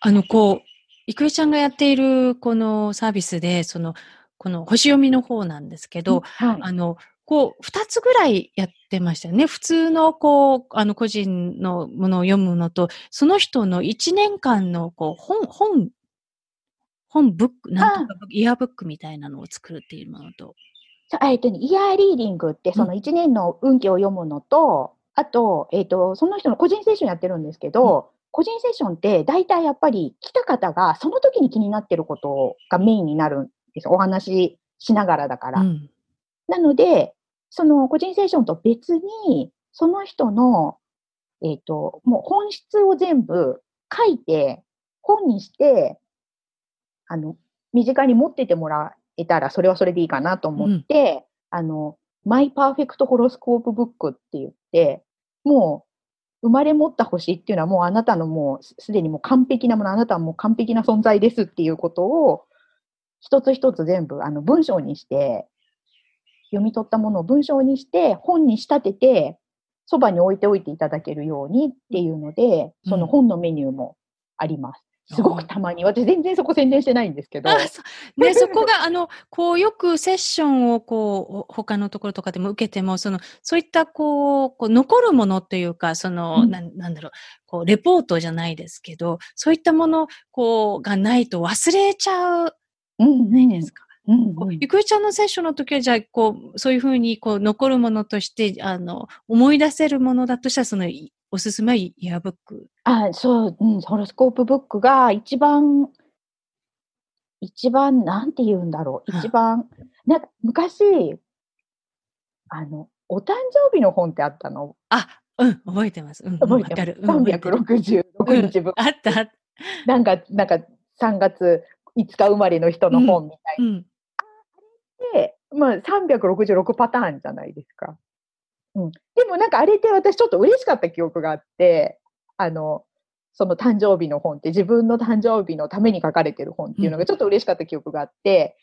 あの、こう、郁恵ちゃんがやっているこのサービスで、その、この星読みの方なんですけど、はい。あの、こう、二つぐらいやってましたよね。普通の、こう、あの、個人のものを読むのと、その人の一年間の、こう、本、本、本ブック、なんとか、イヤーブックみたいなのを作るっていうものと。えっ、とね、イヤーリーディングって、その1年の運気を読むのと、あと、えっ、と、その人の個人セッションやってるんですけど、個人セッションって大体やっぱり来た方がその時に気になってることがメインになるんです。お話ししながらだから。うん。なので、その個人セッションと別に、その人の、えっ、と、もう本質を全部書いて、本にして、あの、身近に持っててもらえたら、それはそれでいいかなと思って、あの、 My Perfect Horoscope Book って言って、もう、生まれ持った星っていうのはもうあなたのもうすすでにもう完璧なもの、あなたはもう完璧な存在ですっていうことを、一つ一つ全部あの文章にして、読み取ったものを文章にして、本に仕立てて、そばに置いておいていただけるようにっていうので、その本のメニューもあります。すごくたまに、私全然そこ宣伝してないんですけど。あ、そう。ね、そこが、あの、こう、よくセッションを、こう、他のところとかでも受けても、その、そういった、こう、こう残るものというか、その、うんなん、なんだろう、こう、レポートじゃないですけど、そういったもの、こう、がないと忘れちゃう、うん、ないですか？うんゆくえちゃんのセッションの時は、じゃあ、こう、そういうふうに、こう、残るものとして、あの、思い出せるものだとしたら、その、いおすすめはイヤーブック。あ、そう、うん、ホロスコープブックが一番、一番、なんて言うんだろう。はい一番、なんか昔、あの、お誕生日の本ってあったの？あ、うん、覚えてます。うん、うん覚えてる。ます？うん覚えてる366日分。あった、あった。なんか、なんか、3月5日生まれの人の本みたいうん。で、まあ、366パターンじゃないですか。うん。でもなんかあれって私ちょっと嬉しかった記憶があって、あの、その誕生日の本って自分の誕生日のために書かれてる本っていうのがちょっと嬉しかった記憶があって、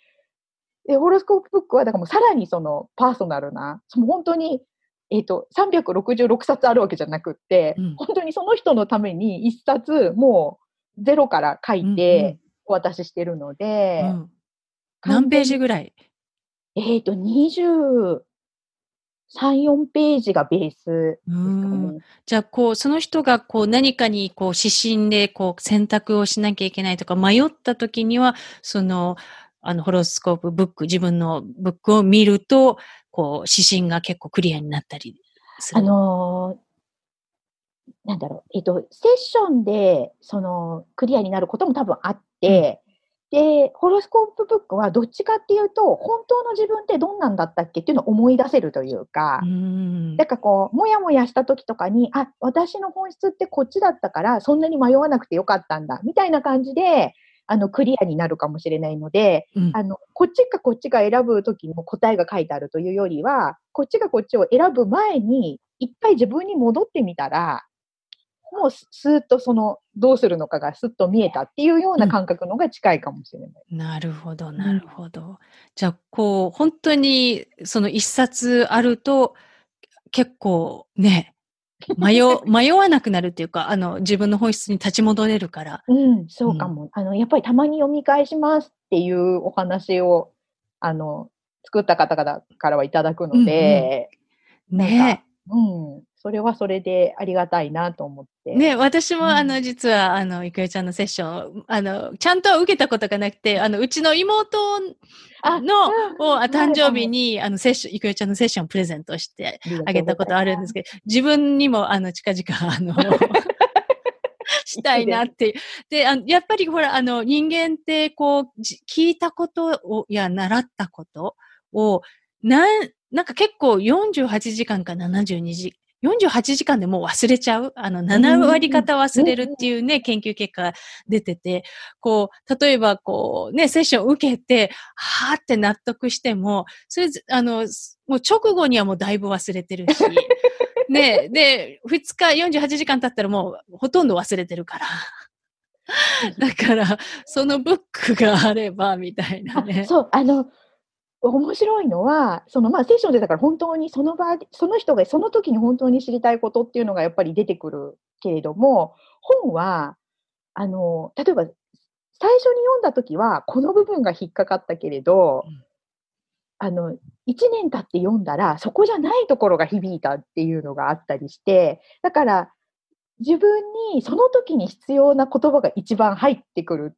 で、ホロスコープブックはだからもうさらにそのパーソナルな、その本当に、えっ、と、366冊あるわけじゃなくって、うん本当にその人のために一冊もうゼロから書いてお渡ししてるので、うんうん何ページぐらい？えっ、と、23、4ページがベースですかうんね。じゃあ、こう、その人が、こう、何かに、こう、指針で、こう、選択をしなきゃいけないとか、迷った時には、その、あの、ホロスコープブック、自分のブックを見ると、こう、指針が結構クリアになったりする？あのーなんだろう、えっ、と、セッションで、その、クリアになることも多分あって、で、ホロスコープブックはどっちかっていうと、本当の自分ってどんなんだったっけっていうのを思い出せるというか、うん。なんかこう、もやもやした時とかに、あ、私の本質ってこっちだったから、そんなに迷わなくてよかったんだ、みたいな感じで、あの、クリアになるかもしれないので、うん。あの、こっちかこっちか選ぶ時の答えが書いてあるというよりは、こっちがこっちを選ぶ前に、一回自分に戻ってみたら、もうススーッとその、どうするのかがスッと見えたっていうような感覚のが近いかもしれない。なるほど、なるほど。じゃあ、こう、本当に、その一冊あると、結構ね、迷、迷わなくなるっていうか、あの、自分の本質に立ち戻れるから。うん、そうかも。あの、やっぱりたまに読み返しますっていうお話を、あの、作った方々からはいただくので、なんねうん、それはそれでありがたいなと思って。ね、私も、うん。あの、実は、あの、いくえちゃんのセッション、あの、ちゃんとは受けたことがなくて、あの、うちの妹あの、を、誕生日に、あの、セッション、いくえちゃんのセッションをプレゼントしてあげたことあるんですけど、自分にも、あの、近々、あの、したいなっていう。で、あのやっぱりほら、あの、人間って、こう、じ聞いたことを、や、習ったことを、なん、なんか結構48時間か72時48時間でもう忘れちゃう。あの、7割方忘れるっていうね、研究結果が出てて、こう、例えばこう、ね、セッション受けて、はーって納得しても、それ、あの、もう直後にはもうだいぶ忘れてるし、ね、で、2日48時間経ったらもうほとんど忘れてるから。だから、そのブックがあれば、みたいなね。そう、あの、面白いのは、そのまあセッションでだから本当にその場、その人がその時に本当に知りたいことっていうのがやっぱり出てくるけれども、本は、あの、例えば最初に読んだ時はこの部分が引っかかったけれど、うん、あの、1年経って読んだらそこじゃないところが響いたっていうのがあったりして、だから自分にその時に必要な言葉が一番入ってくる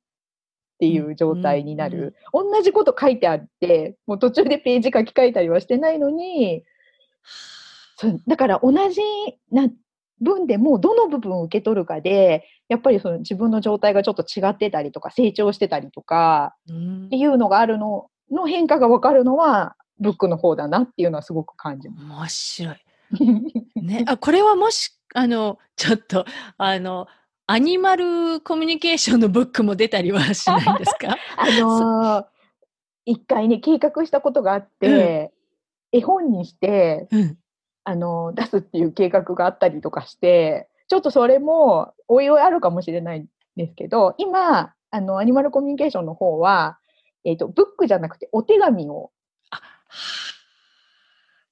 っていう状態になる。うんうん、同じこと書いてあって、もう途中でページ書き換えたりはしてないのに、そうだから同じな文でもどの部分を受け取るかで、やっぱりその自分の状態がちょっと違ってたりとか、成長してたりとか、っていうのがあるのの変化がわかるのは、ブックの方だなっていうのはすごく感じます。面白い。ね、あこれはもし、あの、ちょっと、あの、アニマルコミュニケーションのブックも出たりはしないんですか？あのー、一回ね、計画したことがあって、うん、絵本にして、うん、あのー、出すっていう計画があったりとかして、ちょっとそれも、おいおいあるかもしれないんですけど、今、あの、アニマルコミュニケーションの方は、えっ、ー、と、ブックじゃなくてお手紙を、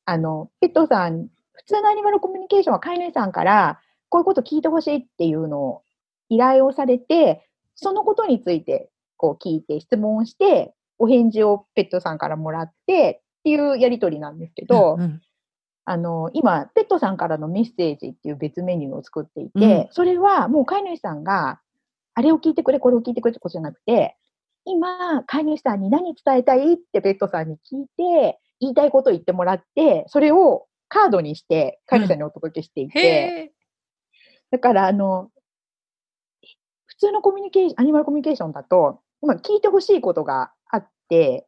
あの、ペットさん、普通のアニマルコミュニケーションは飼い主さんから、こういうこと聞いてほしいっていうのを依頼をされて、そのことについてこう聞いて質問をして、お返事をペットさんからもらってっていうやりとりなんですけど、うんうん、あの、今、ペットさんからのメッセージっていう別メニューを作っていて、うん、それはもう飼い主さんが、あれを聞いてくれ、これを聞いてくれってことじゃなくて、今、飼い主さんに何伝えたいってペットさんに聞いて、言いたいことを言ってもらって、それをカードにして飼い主さんにお届けしていて、うん、だから、あの、普通のコミュニケーション、アニマルコミュニケーションだと、まあ、聞いてほしいことがあって、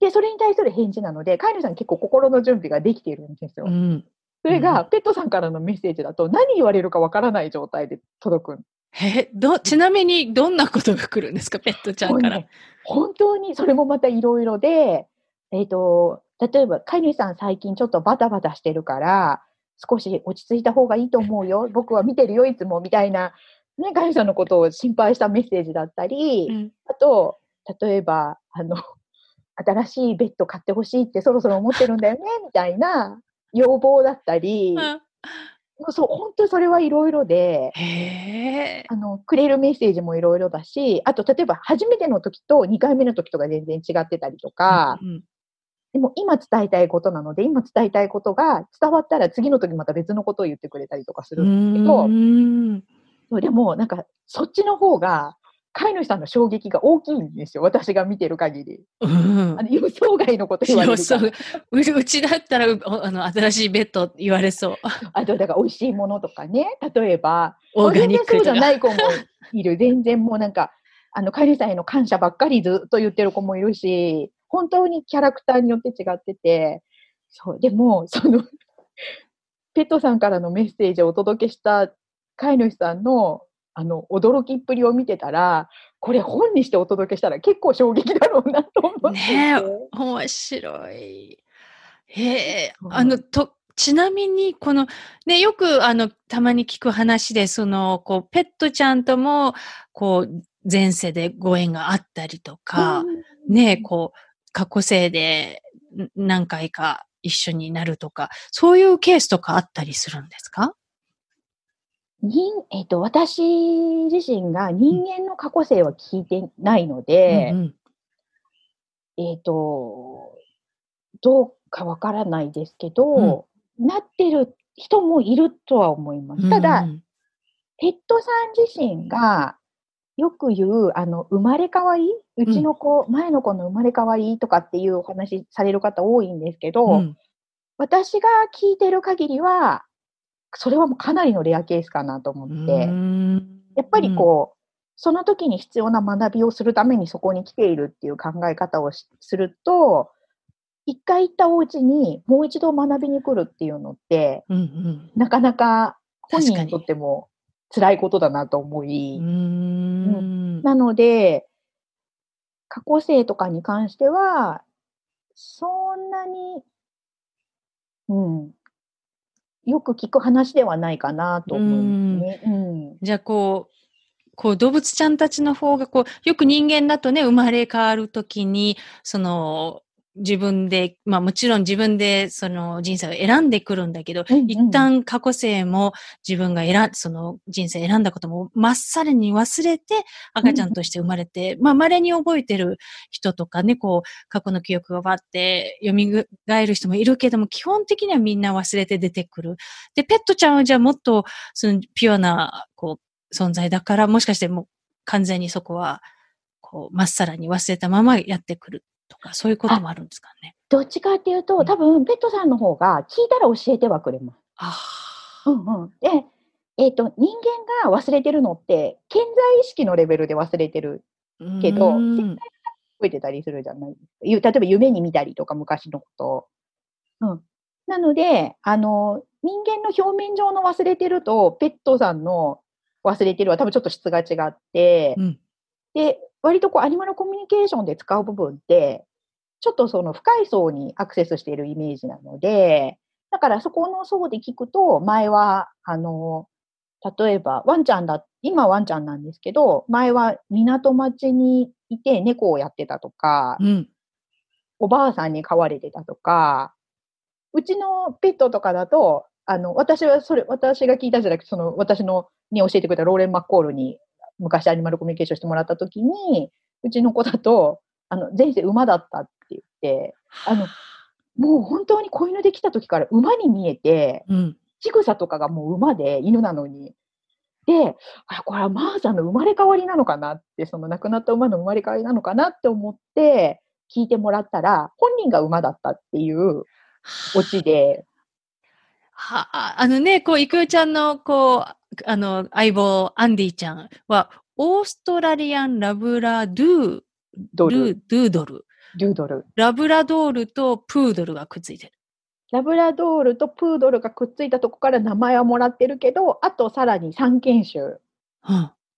で、それに対する返事なので、飼い主さん結構心の準備ができているんですよ。うん、それが、ペットさんからのメッセージだと、何言われるかわからない状態で届く。え、ど、ちなみにどんなことが来るんですか、ペットちゃんから。ね、本当に、それもまたいろいろで、えっ、ー、と、例えば、飼い主さん最近ちょっとバタバタしてるから、少し落ち着いた方がいいと思うよ。僕は見てるよ、いつも、みたいなね、ガイさんのことを心配したメッセージだったり、うん、あと、例えば、あの、新しいベッド買ってほしいってそろそろ思ってるんだよね、みたいな要望だったり、うん、そう、本当それはいろいろで、あの、くれるメッセージもいろいろだし、あと、例えば、初めての時と2回目の時とか全然違ってたりとか、うんうん、でも今伝えたいことなので、今伝えたいことが伝わったら次の時また別のことを言ってくれたりとかするんですけど、そうでも、なんか、そっちの方が、飼い主さんの衝撃が大きいんですよ。私が見てる限り。うん、あの予想外のこと言われるう。うちだったらあの、新しいベッド言われそう。あと、だから美味しいものとかね。例えば、オーガニックそうじゃない子もいる。全然もうなんか、あの、飼い主さんへの感謝ばっかりずっと言ってる子もいるし、本当にキャラクターによって違ってて、そう、でも、そのペットさんからのメッセージをお届けした飼い主さんのあの驚きっぷりを見てたら、これ本にしてお届けしたら結構衝撃だろうなと思ってね面白い。へえ、あの、と、ちなみに、この、ね、よく、あの、たまに聞く話で、その、こう、ペットちゃんとも、こう、前世でご縁があったりとか、ね、こう、過去世で何回か一緒になるとか、そういうケースとかあったりするんですか？人、えっ、ー、と、私自身が人間の過去性は聞いてないので、うんうん、えっ、と、どうかわからないですけど、うん、なってる人もいるとは思います。ただ、うんうん、ペットさん自身がよく言う、あの、生まれ変わりうちの子、うん、前の子の生まれ変わりとかっていうお話される方多いんですけど、私が聞いてる限りは、それはもうかなりのレアケースかなと思って、やっぱりこう、その時に必要な学びをするためにそこに来ているっていう考え方をすると、一回行ったお家にもう一度学びに来るっていうのって、うんうん。なかなか本人にとっても辛いことだなと思い、うーん。なので、過去生とかに関しては、そんなに、うん、よく聞く話ではないかなと思いますね。うん。じゃあこう、こう動物ちゃんたちの方がこう、よく人間だとね、生まれ変わるときに、その、自分で、まあもちろん自分でその人生を選んでくるんだけど、うんうん。一旦過去生も自分が選ん、その人生選んだこともまっさらに忘れて赤ちゃんとして生まれて、まあ稀に覚えてる人とかね、こう過去の記憶がバって蘇る人もいるけども、基本的にはみんな忘れて出てくる。で、ペットちゃんはじゃあもっとそのピュアなこう存在だから、もしかしてもう完全にそこはこうまっさらに忘れたままやってくるとか、そういうこともあるんですかね。どっちかっていうと、うん多分、ペットさんの方が聞いたら教えてはくれます。あうんうん。で、えっ、と、人間が忘れてるのって、顕在意識のレベルで忘れてる、あ。けどうん覚えてたりするじゃない例えば夢に見たりとか、昔のことを。うん。なので、あの、人間の表面上の忘れてると、ペットさんの忘れてるは多分ちょっと質が違って、うんで、割とこう、アニマルコミュニケーションで使う部分って、ちょっとその深い層にアクセスしているイメージなので、だからそこの層で聞くと、前は、あの、例えば、ワンちゃんだ、今ワンちゃんなんですけど、前は港町にいて猫をやってたとか、うん。おばあさんに飼われてたとか、うちのペットとかだと、あの、私はそれ、私が聞いたんじゃなくて、その、私の、に教えてくれたローレン・マッコールに、昔アニマルコミュニケーションしてもらった時に、うちの子だと、あの、前世馬だったって言って、あの、もう本当に子犬できた時から馬に見えて、うん。仕草とかがもう馬で犬なのに。で、あ、これはマーさんの生まれ変わりなのかなって、その亡くなった馬の生まれ変わりなのかなって思って聞いてもらったら、本人が馬だったっていうオチで、はあ、あのね、こう、いくよちゃんの、こう、あの、相棒、アンディちゃんは、オーストラリアンラブラドゥ、ドル、ルドゥードル。ドゥードル。ラブラドールとプードルがくっついてる。ラブラドールとプードルがくっついたとこから名前はもらってるけど、あとさらに三犬種、うん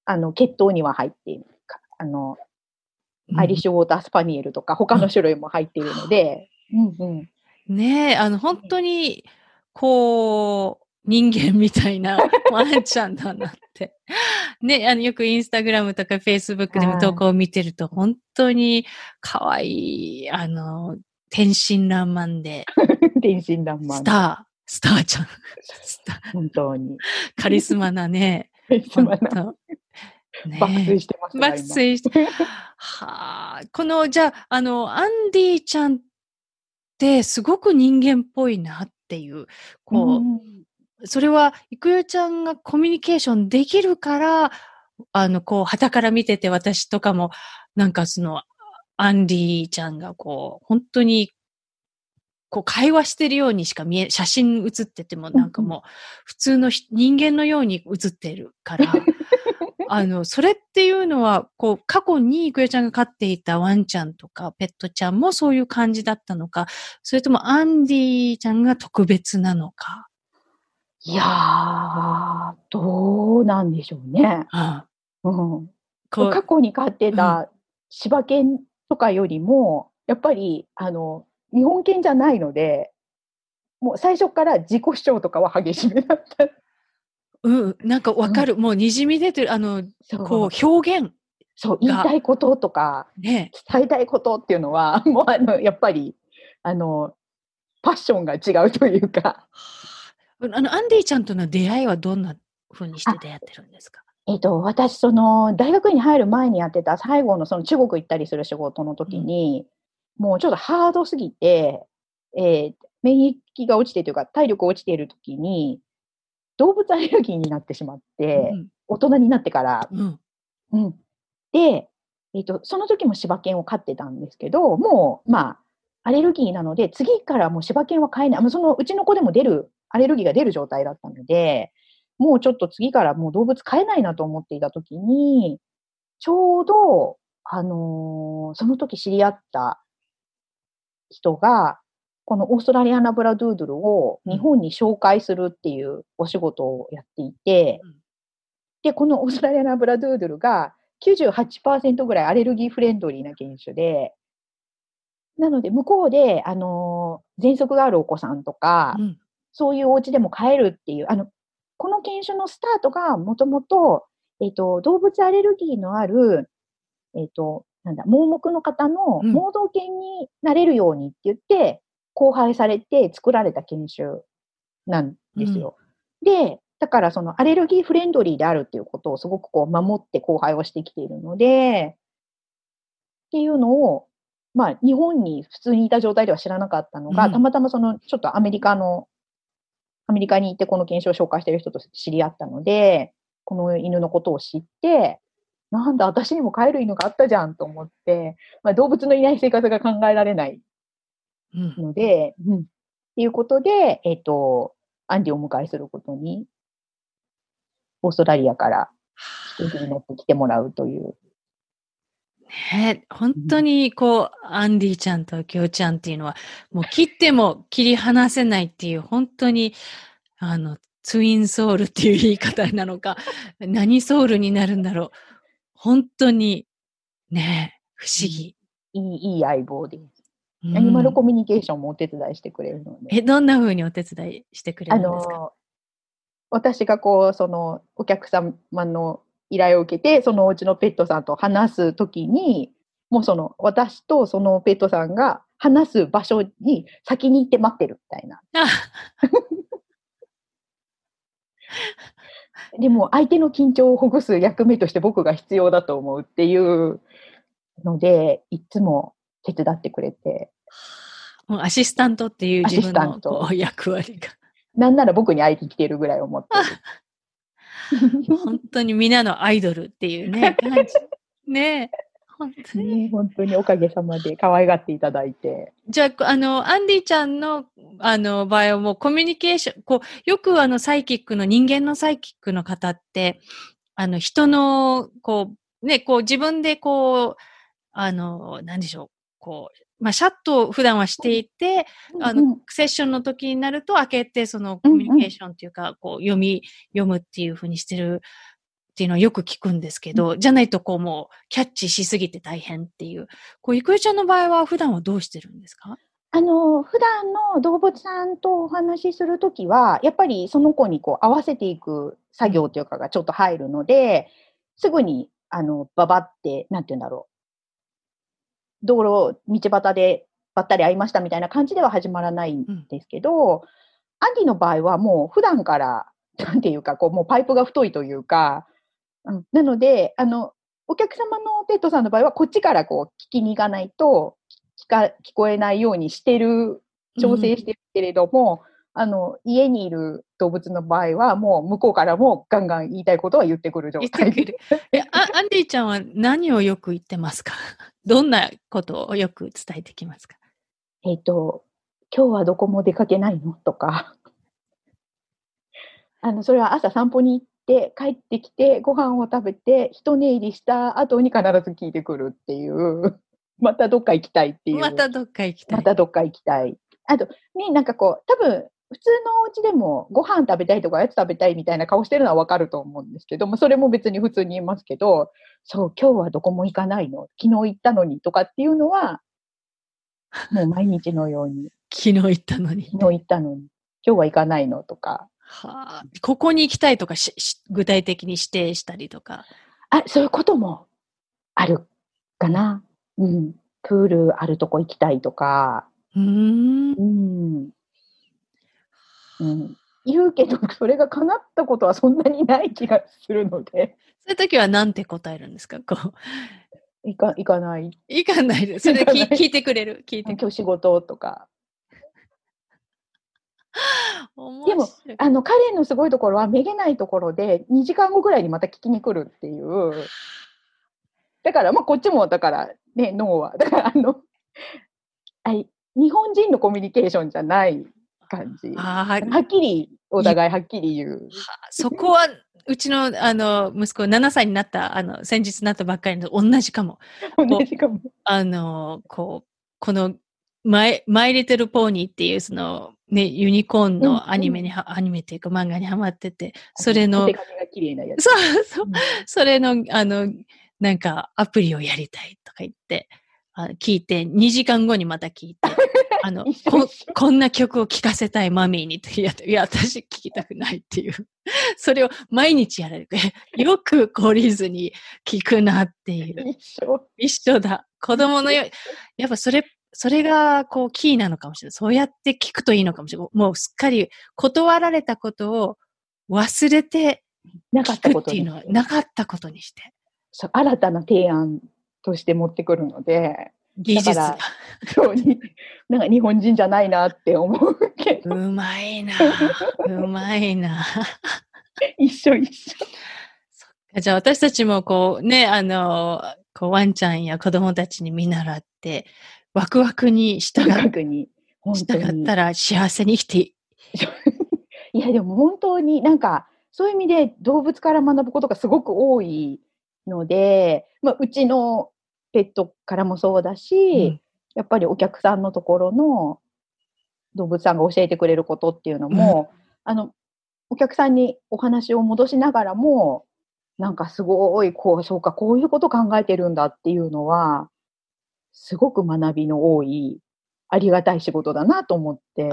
あの、血統には入っている。かあの、アイリッシュウォータースパニエルとか他の種類も入っているので、うんうん。ねえ、あの、本当に、こう、人間みたいな ワンちゃんだなって。ね、あの、よくインスタグラムとかフェイスブックでもはい投稿を見てると、本当に可愛い、あの、天真爛漫で、天真爛漫。スター、スターちゃん。スター本当に。カリスマなね。すま本な当ね爆睡してます爆睡して。はあ、この、じゃあ、あの、アンディちゃんってすごく人間っぽいなっていう、こう、うん。それは、いくよちゃんがコミュニケーションできるから、あの、こう、旗から見てて私とかも、なんかその、アンディちゃんがこう、本当に、こう、会話してるようにしか見え、写真写っててもなんかもう、普通のひ人間のように写ってるから、あの、それっていうのは、こう、過去にいくよちゃんが飼っていたワンちゃんとかペットちゃんもそういう感じだったのか、それともアンディちゃんが特別なのか？いやー、どうなんでしょうね。うんうん、過去に飼ってた柴犬とかよりも、やっぱり、あの、日本犬じゃないので、もう最初から自己主張とかは激しめだった。うん、なんかわかる。もう滲み出てる、あの、こう、表現。そう、言いたいこととか、ね。伝えたいことっていうのは、もうあの、やっぱり、あの、パッションが違うというか、あの、アンディちゃんとの出会いはどんな風にして出会ってるんですか？えっと、私、その、大学に入る前にやってた最後のその中国行ったりする仕事の時に、もうちょっとハードすぎて、えー免疫が落ちてというか、体力が落ちている時に、動物アレルギーになってしまって、大人になってから、うん。うん。うん。で、えっと、その時も柴犬を飼ってたんですけど、もう、まあ、アレルギーなので、次からもう柴犬は飼えない。もうそのうちの子でも出る、アレルギーが出る状態だったので、もうちょっと次からもう動物飼えないなと思っていた時に、ちょうど、あのーその時知り合った人が、このオーストラリアナブラドゥードルを日本に紹介するっていうお仕事をやっていて、うん。で、このオーストラリアナブラドゥードルが98%ぐらいアレルギーフレンドリーな犬種で、なので向こうで、あのー、喘息があるお子さんとか、うん。そういうお家でも飼えるっていう、あの、この犬種のスタートがもともと、えっ、と、動物アレルギーのある、えっ、と、なんだ、盲目の方のうん。盲導犬になれるようにって言って、交配されて作られた犬種なんですよ。で、だからそのアレルギーフレンドリーであるっていうことをすごくこう守って交配をしてきているので、っていうのを、まあ日本に普通にいた状態では知らなかったのが、うん。たまたまそのちょっとアメリカの、アメリカに行ってこの犬種を紹介している人と知り合ったので、この犬のことを知って、なんだ、私にも飼える犬があったじゃんと思って、まあ、動物のいない生活が考えられない。うんので、うん。っていうことで、えっ、と、アンディをお迎えすることに、オーストラリアから飛行機に乗ってきてもらうという。ね、本当にこう、アンディちゃんとキョウちゃんっていうのは、もう切っても切り離せないっていう、本当に、あの、ツインソウルっていう言い方なのか、何ソウルになるんだろう。本当に、ね、不思議。いい、いい相棒です。うんアニマルコミュニケーションもお手伝いしてくれるので。え、どんな風にお手伝いしてくれあるんですか？の、私がこう、その、お客様の依頼を受けて、そのお家のペットさんと話すときに、もうその、私とそのペットさんが話す場所に先に行って待ってるみたいな。あ でも相手の緊張をほぐす役目として僕が必要だと思うっていうので、いつも手伝ってくれて、アシスタントっていう自分の 役割が。なんなら僕に会いに来てるぐらい思ってる。本当に皆のアイドルっていうね、感じ。ね本当に。ね、本当におかげさまで可愛がっていただいて。じゃあ、あの、アンディちゃんの、あの、場合はもうコミュニケーション、こう、よくあの、サイキックの、人間のサイキックの方って、あの、人の、こう、ね、こう、自分でこう、あの、なんでしょう、こう、まあ、シャットを普段はしていて、あうんの、セッションの時になると開けて、そのコミュニケーションっていうか、こう、読み、読むっていうふうにしてるっていうのはよく聞くんですけど、じゃないとこう、もう、キャッチしすぎて大変っていう。こう、ゆくえちゃんの場合は普段はどうしてるんですか？あの、普段の動物さんとお話しするときは、やっぱりその子にこう合わせていく作業というかがちょっと入るので、すぐに、あの、ばばって、なんて言うんだろう。道路、道端でばったり会いましたみたいな感じでは始まらないんですけど、アンディの場合はもう普段から、なんていうか、こう、もうパイプが太いというか、うん、なので、あの、お客様のペットさんの場合は、こっちからこう、聞きに行かないと、聞か、聞こえないようにしてる、調整してるけれども、あの、家にいる動物の場合は、もう向こうからもガンガン言いたいことは言ってくる状言って態くる。え、あアンディちゃんは何をよく言ってますか？どんなことをよく伝えてきますか？えっと、今日はどこも出かけないの？とか、あの、それは朝散歩に行って、帰ってきて、ご飯を食べて、一寝入りした後に必ず聞いてくるっていう、またどっか行きたいっていう。またどっか行きたい。またどっか行きたい。あと、ね、なんかこう、多分、普通のお家でもご飯食べたいとかおやつ食べたいみたいな顔してるのはわかると思うんですけども、それも別に普通に言いますけど、そう、今日はどこも行かないの？昨日行ったのにとかっていうのは、もう毎日のように、昨日行ったのに。昨日行ったのに、今日は行かないのとか、はあ、ここに行きたいとかしし具体的に指定したりとか。あ、そういうこともあるかな。うん。プールあるとこ行きたいとか、うーん。うん。うん。言うけど、それが叶ったことはそんなにない気がするので、そういう時は何て答えるんですか？こう。行か、行かない。行かないで。それで聞聞いてくれる？聞いてくれ今日仕事とか。る。でもあの、彼のすごいところは、めげないところで、2時間後ぐらいにまた聞きに来るっていう。だから、まあ、こっちも、だから、ね、脳は。だから、あの、あい日本人のコミュニケーションじゃない感じ。はっきり、お互いはっきり言う。そこは、うちの、あの、息子7歳になった、あの、先日なったばっかりの同じかも。同じかも。あの、こう、このマイ、マイリトルポーニーっていうその、ね、ユニコーンのアニメには、アニメっていうか漫画にハマってて、それの、手紙が綺麗なやつ。そうそううん、それの、あの、なんかアプリをやりたいとか言って、あ聞いて、2時間後にまた聞いて、あの こ、こんな曲を聴かせたいマミーにって、いや、いや私聞きたくないっていう。それを毎日やられて、よく懲りずに聞くなっていう。一緒。一緒だ。子供のよ、やっぱそれ、それがこうキーなのかもしれない。そうやって聞くといいのかもしれない。もうすっかり断られたことを忘れてなかった聞くってことにいうのはなかったことにして。そう新たな提案として持ってくるので、技術がだか。そうに、なんか日本人じゃないなって思うけど、うまいなうまいな 一緒一緒。じゃあ私たちもこうね、あの、こうワンちゃんや子供たちに見習って、ワクワクに従に。本当に従ったら幸せに生きてい いや、でも本当になんか、そういう意味で動物から学ぶことがすごく多いので、まあ、うちのペットからもそうだし、うん。やっぱりお客さんのところの動物さんが教えてくれることっていうのも、あの、お客さんにお話を戻しながらも、なんかすごい、こう、そうか、こういうこと考えてるんだっていうのは、すごく学びの多い、ありがたい仕事だなと思って。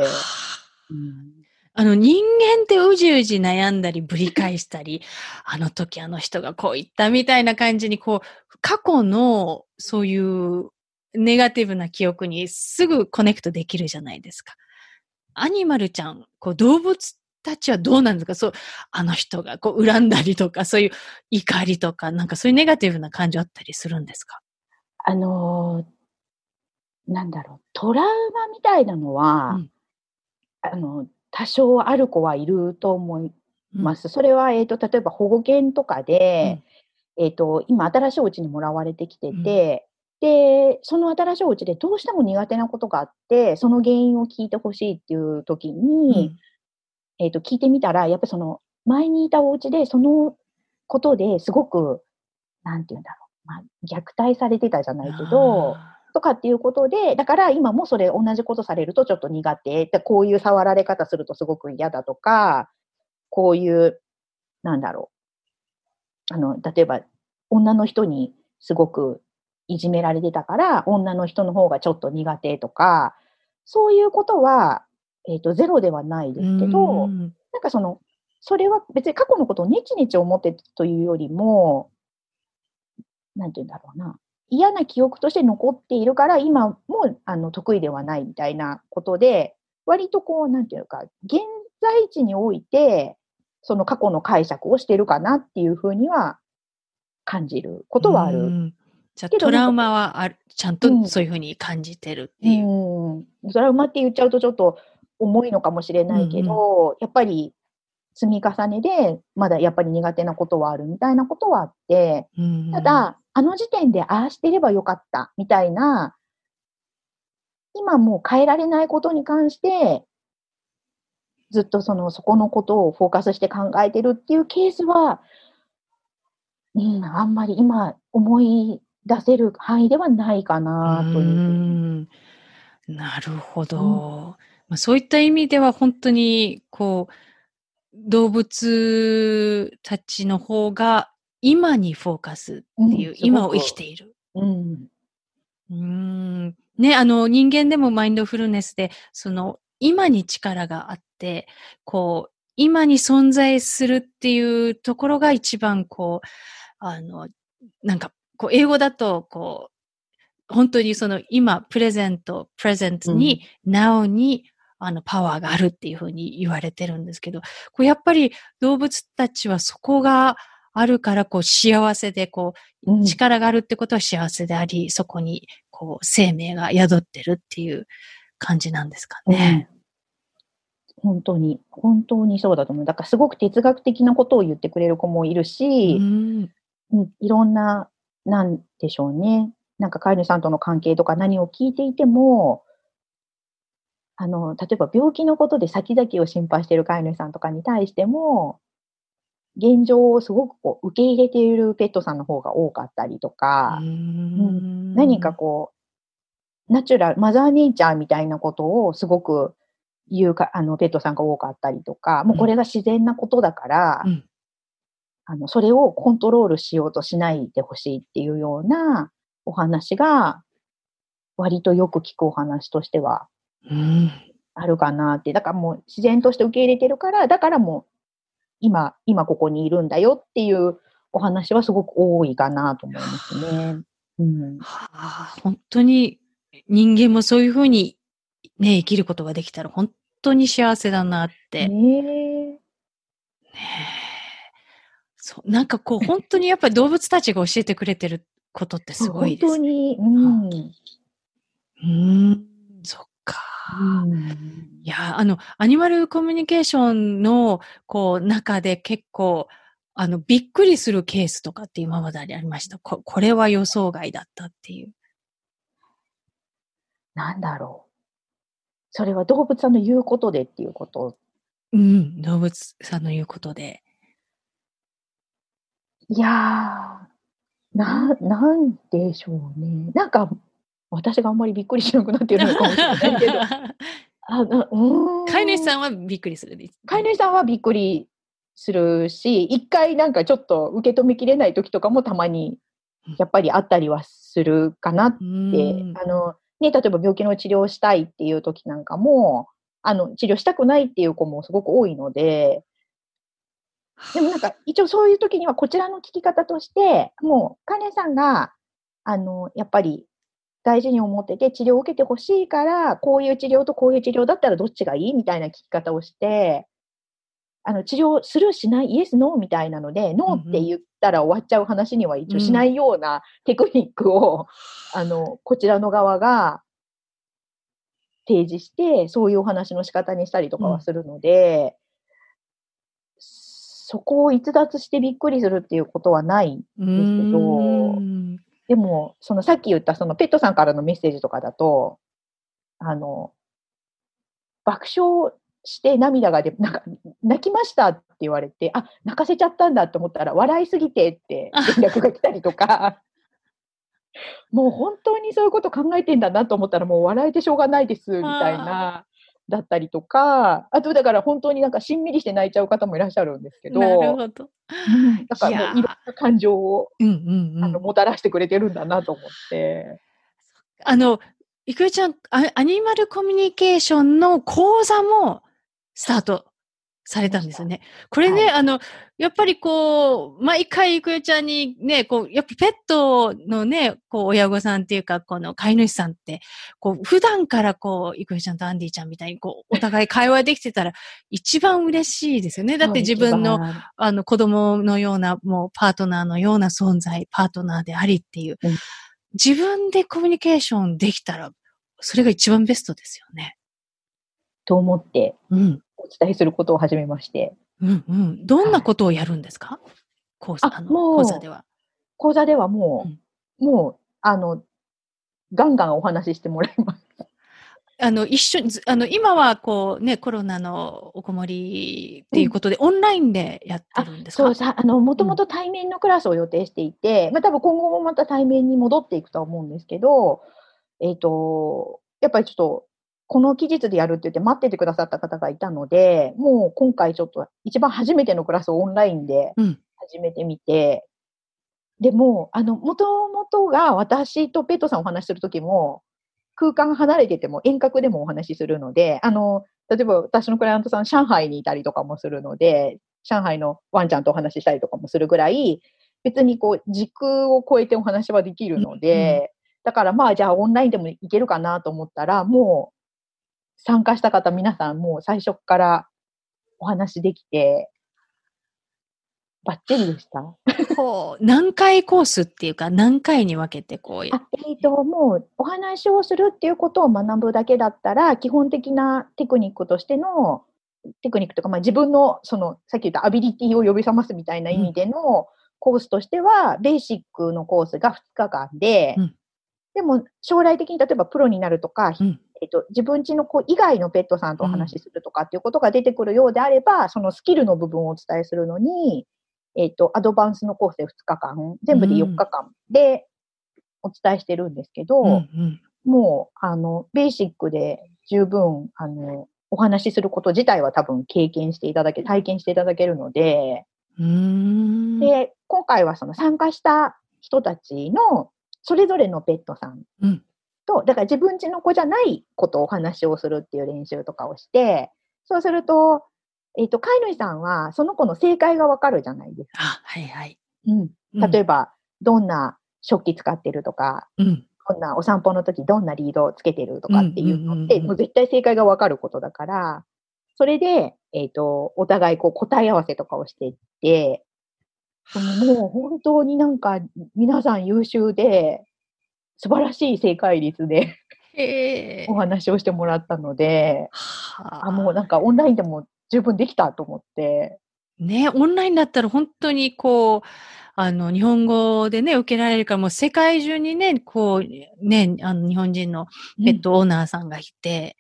うんあの人間ってうじうじ悩んだりぶり返したり、あの時あの人がこう言ったみたいな感じにこう、過去のそういうネガティブな記憶にすぐコネクトできるじゃないですか。アニマルちゃん、こう動物たちはどうなんですか？そう、あの人がこう恨んだりとか、そういう怒りとか、なんかそういうネガティブな感情あったりするんですか？あのーなんだろう、トラウマみたいなのは、うん。あの、多少ある子はいると思います。それは、えっ、と、例えば保護犬とかで、えっ、と、今新しいお家にもらわれてきてて、で、その新しいお家でどうしても苦手なことがあって、その原因を聞いてほしいっていう時うに、ん。えっ、と、聞いてみたら、やっぱりその、前にいたお家で、そのことですごく、なんて言うんだろう、まあ、虐待されてたじゃないけど、あとかっていうことで、だから今もそれ同じことされるとちょっと苦手。でこういう触られ方するとすごく嫌だとか、こういう、なんだろう。あの、例えば、女の人にすごくいじめられてたから、女の人の方がちょっと苦手とか、そういうことは、えっ、と、ゼロではないですけど、うんなんかその、それは別に過去のことをネチネチ思ってというよりも、なんて言うんだろうな。嫌な記憶として残っているから、今もあの得意ではないみたいなことで、割とこう、なんていうか、現在地において、その過去の解釈をしてるかなっていうふうには感じることはあうる。んじゃあトラウマはある、ちゃんうんとそういうふうに感じてるっていう。うん。トラウマって言っちゃうとちょっと重いのかもしれないけど、やっぱり積み重ねで、まだやっぱり苦手なことはあるみたいなことはあって、うんただ、あの時点でああしてればよかったみたいな、今もう変えられないことに関して、ずっとその、そこのことをフォーカスして考えてるっていうケースは、うん、あんまり今思い出せる範囲ではないかなというふうなるほど。まあ、そういった意味では本当に、こう、動物たちの方が今にフォーカスっていう、うん今を生きている。うん。うーん。ね、あの、人間でもマインドフルネスで、その、今に力があって、こう、今に存在するっていうところが一番こう、あの、なんか、こう、英語だと、こう、本当にその今、プレゼント、プレゼントに、now に、あの、パワーがあるっていうふうに言われてるんですけど、こう、やっぱり動物たちはそこがあるから、こう、幸せで、こう、うん力があるってことは幸せであり、そこにこう生命が宿ってるっていう感じなんですかね。本当に、本当にそうだと思う。だからすごく哲学的なことを言ってくれる子もいるし、うんうん、いろんな、なんでしょうね。なんか飼い主さんとの関係とか何を聞いていても、あの、例えば病気のことで先々を心配している飼い主さんとかに対しても、現状をすごくこう受け入れているペットさんの方が多かったりとか、うん何かこう、ナチュラル、マザーネイチャーみたいなことをすごく言うか、あの、ペットさんが多かったりとか、もうこれが自然なことだから、うん。あの、それをコントロールしようとしないでほしいっていうようなお話が、割とよく聞くお話としてはうん。あるかなって。だからもう自然として受け入れてるから、だからもう今、今ここにいるんだよっていうお話はすごく多いかなと思いますね。うん。はあ、本当に人間もそういうふうにね、生きることができたら本当に幸せだなって。ねねえ。えそう、なんかこう 本当にやっぱり動物たちが教えてくれてることってすごいですね。本当に、うん。うーん、そっか。いや、あの、アニマルコミュニケーションの、こう、中で結構、あの、びっくりするケースとかって今までありました。ここれは予想外だったっていう。なんだろう。それは動物さんの言うことでっていうこと？うん、動物さんの言うことで。いやー、な、なんでしょうね。なんか、私があんまりびっくりしなくなっているのかもしれないけど。あなうーん。飼い主さんはびっくりする。です。飼い主さんはびっくりするし、一回なんかちょっと受け止めきれない時とかもたまにやっぱりあったりはするかなっうて、ん。あの、ね、例えば病気の治療をしたいっていう時なんかも、あの、治療したくないっていう子もすごく多いので、でもなんか一応そういう時にはこちらの聞き方として、もう、カネさんが、あの、やっぱり大事に思ってて治療を受けてほしいから、こういう治療とこういう治療だったらどっちがいいみたいな聞き方をして、あの、治療するしないイエス、ノーみたいなので、ノーって言ったら終わっちゃう話には一応しないようなテクニックを、あの、こちらの側が提示して、そういうお話の仕方にしたりとかはするので、そこを逸脱してびっくりするっていうことはない。うですけど。んでも、そのさっき言ったそのペットさんからのメッセージとかだと、あの、爆笑して涙が出、なんか、泣きましたって言われて、あ、泣かせちゃったんだと思ったら、笑いすぎてって連絡が来たりとか、もう本当にそういうこと考えてんだなと思ったら、もう笑えてしょうがないです、みたいな、だったりとか、あとだから本当になんかしんみりして泣いちゃう方もいらっしゃるんですけど、なるほど。うんだからもういろんな感情を、うんうんうん。あのもたらしてくれてるんだなと思って。あの、いくえちゃん、アアニマルコミュニケーションの講座もスタートされたんですよね。これね、はいあの、やっぱりこう、毎回いくえちゃんにね、こう、やっぱペットのね、こう、親御さんっていうか、この飼い主さんって、こう、普段からこう、いくえちゃんとアンディちゃんみたいに、こう、お互い会話できてたら、一番嬉しいですよね。だって自分の、あの、子供のような、もうパートナーのような存在、パートナーでありっていう、うん自分でコミュニケーションできたら、それが一番ベストですよね。と思ってうん。お伝えすることを始めまして、うんうん。どんなことをやるんですか？講座、ああの、講座では。講座ではもう、もう、あの、ガンガンお話ししてもらいます。あの、一緒に、ずあの、今はこうね、コロナのおこもりっていうことで、オンラインでやってるんですか？そうさ、あの、もともと対面のクラスを予定していて、まあ多分今後もまた対面に戻っていくとは思うんですけど、えっ、と、やっぱりちょっと、この期日でやるって言って待っててくださった方がいたので、もう今回ちょっと一番初めてのクラスをオンラインでうん。始めてみて、でも、あの、もともとが私とペットさんお話しするときも、空間離れてても遠隔でもお話しするので、あの、例えば私のクライアントさん、上海にいたりとかもするので、上海のワンちゃんとお話ししたりとかもするぐらい、別にこう、時空を超えてお話はできるので、だからまあ、じゃあオンラインでもいけるかなと思ったら、もう、参加した方皆さんもう最初からお話できて、バッチリでした？こう、何回コースっていうか、何回に分けてこうやあ、えっ、と、もうお話をするっていうことを学ぶだけだったら、基本的なテクニックとしての、テクニックとか、まあ、自分の、その、さっき言ったアビリティを呼び覚ますみたいな意味でのコースとしては、ベーシックのコースが2日間で、うんでも将来的に例えばプロになるとか、うんえっと、自分家の子以外のペットさんとお話しするとかっていうことが出てくるようであれば、そのスキルの部分をお伝えするのに、えっと、アドバンスのコースで2日間、全部で4日間でお伝えしてるんですけど、うんうん。もう、あの、ベーシックで十分、あの、お話しすること自体は多分経験していただけ、体験していただけるので、うん。で、今回はその参加した人たちのそれぞれのペットさんうんと、だから自分家の子じゃないことをお話をするっていう練習とかをして、そうすると、えっ、と、飼い主さんはその子の正解がわかるじゃないですか。あ、はいはい。うん、例えば、どんな食器使ってるとか、うん。どんなお散歩の時どんなリードをつけてるとかっていうのって、うんうんうんうんもう絶対正解がわかることだから、それで、えっ、と、お互いこう答え合わせとかをしていって、そのもう本当になんか皆さん優秀で、素晴らしい正解率でお。話をしてもらったので、はあ、もうなんかオンラインでも十分できたと思って、ね、オンラインだったら本当にこう、あの、日本語でね、受けられるから、もう世界中にね、こう、ね、あの、日本人のペットオーナーさんがいて、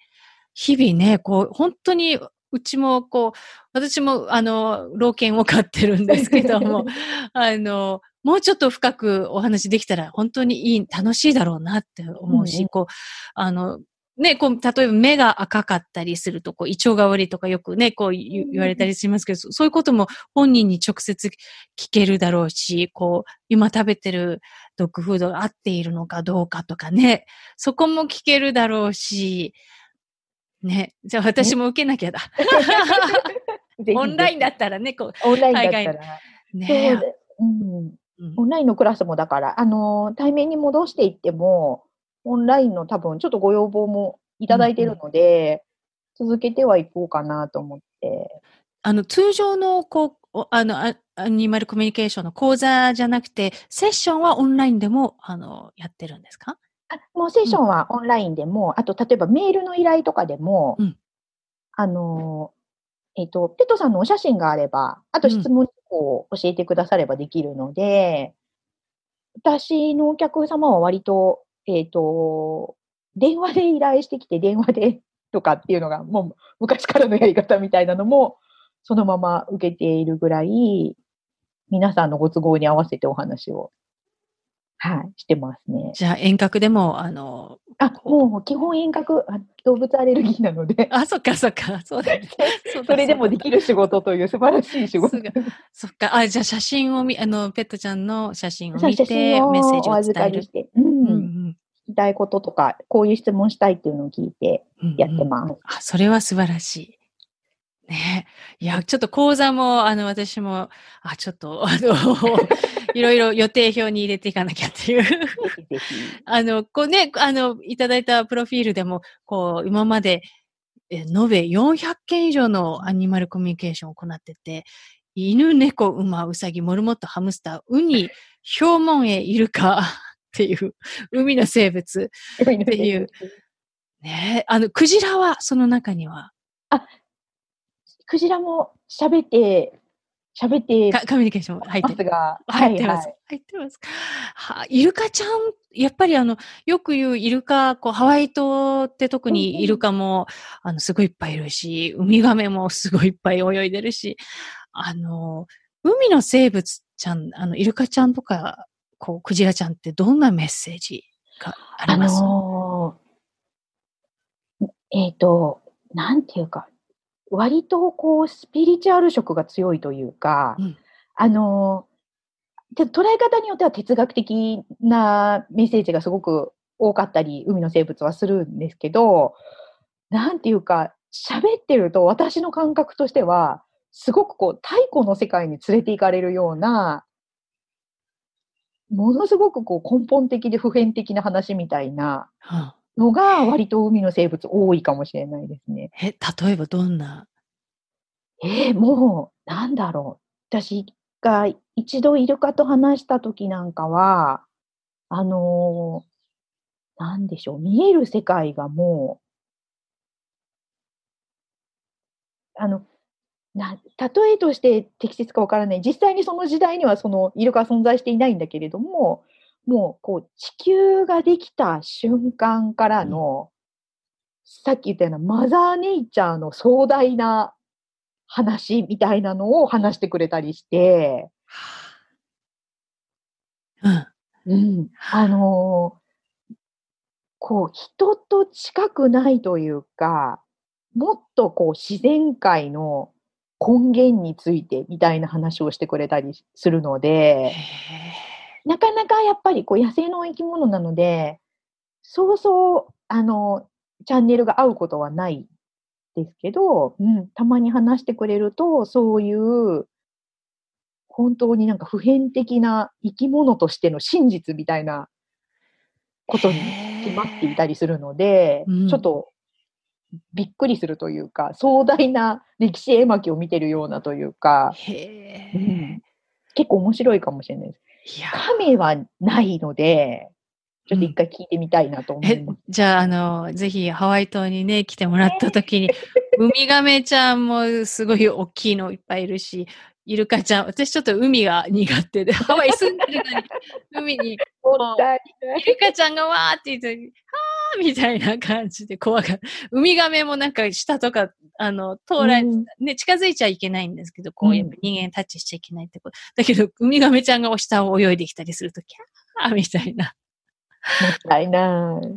日々ね、こう、本当に、うちも、こう、私も、あの、老犬を飼ってるんですけども、あの、もうちょっと深くお話できたら、本当にいい、楽しいだろうなって思うし、うんうん。こう、あの、ね、こう、例えば目が赤かったりすると、こう、胃腸が悪いとかよくね、こう言われたりしますけど、そそういうことも本人に直接聞けるだろうし、こう、今食べてるドッグフードが合っているのかどうかとかね、そこも聞けるだろうし、ね、じゃあ私も受けなきゃだ。オンラインだったらね、こオンラインだった海ら。う、ね。そうでうんうんオンラインのクラスもだから、あのー対面に戻していっても、オンラインの多分ちょっとご要望もいただいているので、続けてはいこうかなと思って。あの、通常の、こう、おあの、アアニマルコミュニケーションの講座じゃなくて、セッションはオンラインでも、あの、やってるんですか？あもうセッションはオンラインでも、あと例えばメールの依頼とかでも、うん。あのーえっ、と、ペットさんのお写真があれば、あと質問を教えてくださればできるので、私のお客様は割と、えっ、と、電話で依頼してきて、電話でとかっていうのが、もう昔からのやり方みたいなのも、そのまま受けているぐらい、皆さんのご都合に合わせてお話を、はい、してますね。じゃあ遠隔でも、あの、あ、もう基本遠隔、あ動物アレルギーなので、あ、そっかそっか、そうだね。そうだそれでもできる仕事という素晴らしい仕事そっか。あ、じゃあ写真を見、あの、ペットちゃんの写真を見て、メッセージをお預か。りして、うん、うんう聞んきたいこととか、こういう質問したいっていうのを聞いてうんやってます。あ、それは素晴らしい。ねいや、ちょっと講座も、あの、私も、あ、ちょっと、あの、いろいろ予定表に入れていかなきゃっていう。あの、こうね、あの、いただいたプロフィールでも、こう、今まで、え延べ400件以上のアニマルコミュニケーションを行ってて、犬、猫、馬、ウサギ、モルモット、ハムスター、ウニ、ヒョウモンエ、イルカっていう、海の生物。っていう。ねあの、クジラは、その中には、クジラも喋って、喋ってかコミュニケーション入ってる。ますが、入ってます。はい入ってます。はイルカちゃん、やっぱりあの、よく言うイルカ、こう、ハワイ島って特うんうんにイルカも、あの、すごいいっぱいいるし、ウミガメもすごいいっぱい泳いでるし、あの、海の生物ちゃん、あの、イルカちゃんとか、こう、クジラちゃんってどんなメッセージがありあます、のーえっ、と、なんていうか、割とこう、スピリチュアル色が強いというか、うん。あの捉え方によっては哲学的なメッセージがすごく多かったり、海の生物はするんですけど、なんていうか、喋ってると私の感覚としては、すごくこう、太古の世界に連れて行かれるような、ものすごくこう根本的で普遍的な話みたいなはあのが割と海の生物多いかもしれないですね。え、例えばどんな？えーもう、なんだろう。私が一度イルカと話した時なんかは、あのーなんでしょう、見える世界がもう、あの、な例えとして適切かわからない。実際にその時代にはそのイルカは存在していないんだけれども、もうこう地球ができた瞬間からの、さっき言ったようなマザーネイチャーの壮大な話みたいなのを話してくれたりして、うん。うん、あのーこう、人と近くないというか、もっとこう、自然界の根源についてみたいな話をしてくれたりするので、なかなかやっぱりこう野生の生き物なので、そうそう、あの、チャンネルが合うことはないですけど、うん、たまに話してくれると、そういう、本当になんか普遍的な生き物としての真実みたいなことに決まっていたりするので、うん、ちょっとびっくりするというか、壮大な歴史絵巻を見てるようなというか、うん、結構面白いかもしれないです。亀はないので、ちょっと一回聞いてみたいなと思います。うん、じゃあ、あの、ぜひハワイ島にね、来てもらった時に、ウミガメちゃんもすごい大きいのいっぱいいるし、イルカちゃん、私ちょっと海が苦手で、ハワイ住んでるのに、海に、イルカちゃんがわーって言って、はー みたいな感じで怖がる。ウミガメもなんか下とか、あの、通ら、うん、ね、近づいちゃいけないんですけど、こういう人間タッチしちゃいけないってこと。だけど、ウミガメちゃんが下を泳いできたりすると、キャーみたいな。もったいない。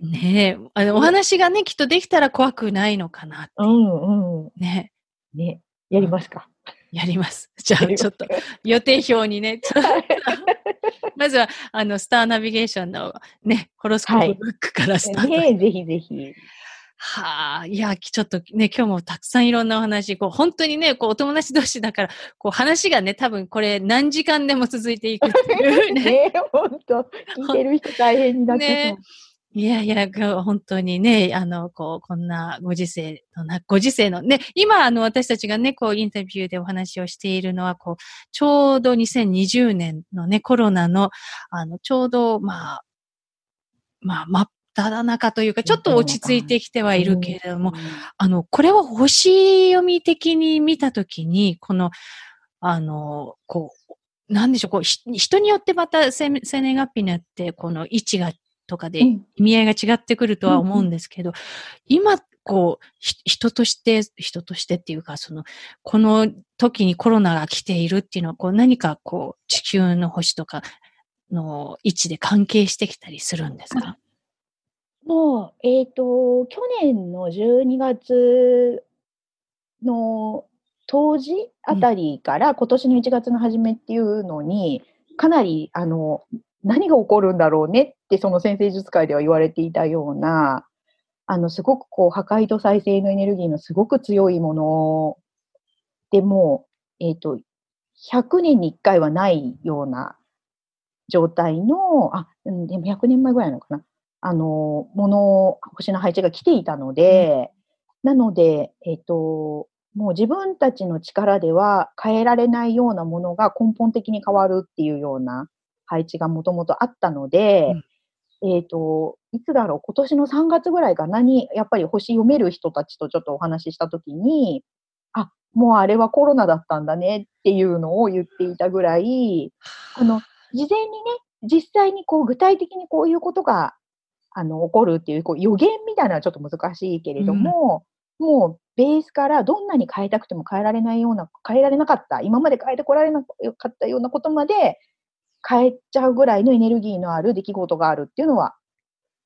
ねえ、あの、お話がね、きっとできたら怖くないのかなって。うんうん。ね。ね。やりますか。やります。じゃあ、ちょっと予定表にね、まずは、あの、スターナビゲーションのね、ホロスコープブックからスタート。はい、ねぜひぜひ。はあ、いや、ちょっとね、今日もたくさんいろんなお話、こう、本当にね、こう、お友達同士だから、こう、話がね、多分これ何時間でも続いていくっていうね。ね、本当聞いてる人大変になってねいやいや、本当にね、あの、こう、こんなご時世のな、ご時世のね、今、あの、私たちがね、こう、インタビューでお話をしているのは、こう、ちょうど2020年のね、コロナの、あの、ちょうど、まあ、まあ、真っただ中というか、ちょっと落ち着いてきてはいるけれども、あの、これは星読み的に見たときに、この、あの、こう、なんでしょう、こう、人によってまた生年月日によって、この位置がとかで意味合いが違ってくるとは思うんですけど、うん、今、こう、人として、人としてっていうか、その、この時にコロナが来ているっていうのは、こう何かこう、地球の星とかの位置で関係してきたりするんですか？もう、えっ、ー、と、去年の12月の当時あたりから今年の1月の初めっていうのに、かなり、あの、何が起こるんだろうねってその先生術界では言われていたような、あの、すごくこう、破壊と再生のエネルギーのすごく強いものでも、えっ、ー、と、100年に1回はないような状態の、あ、でも100年前ぐらいなのかな。あの、もの、星の配置が来ていたので、うん、なので、えっ、ー、と、もう自分たちの力では変えられないようなものが根本的に変わるっていうような配置がもともとあったので、うん、えっ、ー、と、いつだろう、今年の3月ぐらいかなに、やっぱり星読める人たちとちょっとお話ししたときに、あ、もうあれはコロナだったんだねっていうのを言っていたぐらい、あの、事前にね、実際にこう具体的にこういうことが、あの、起こるっていう、こう予言みたいなのはちょっと難しいけれども、うん、もうベースからどんなに変えたくても変えられないような、変えられなかった、今まで変えてこられなかったようなことまで変えちゃうぐらいのエネルギーのある出来事があるっていうのは、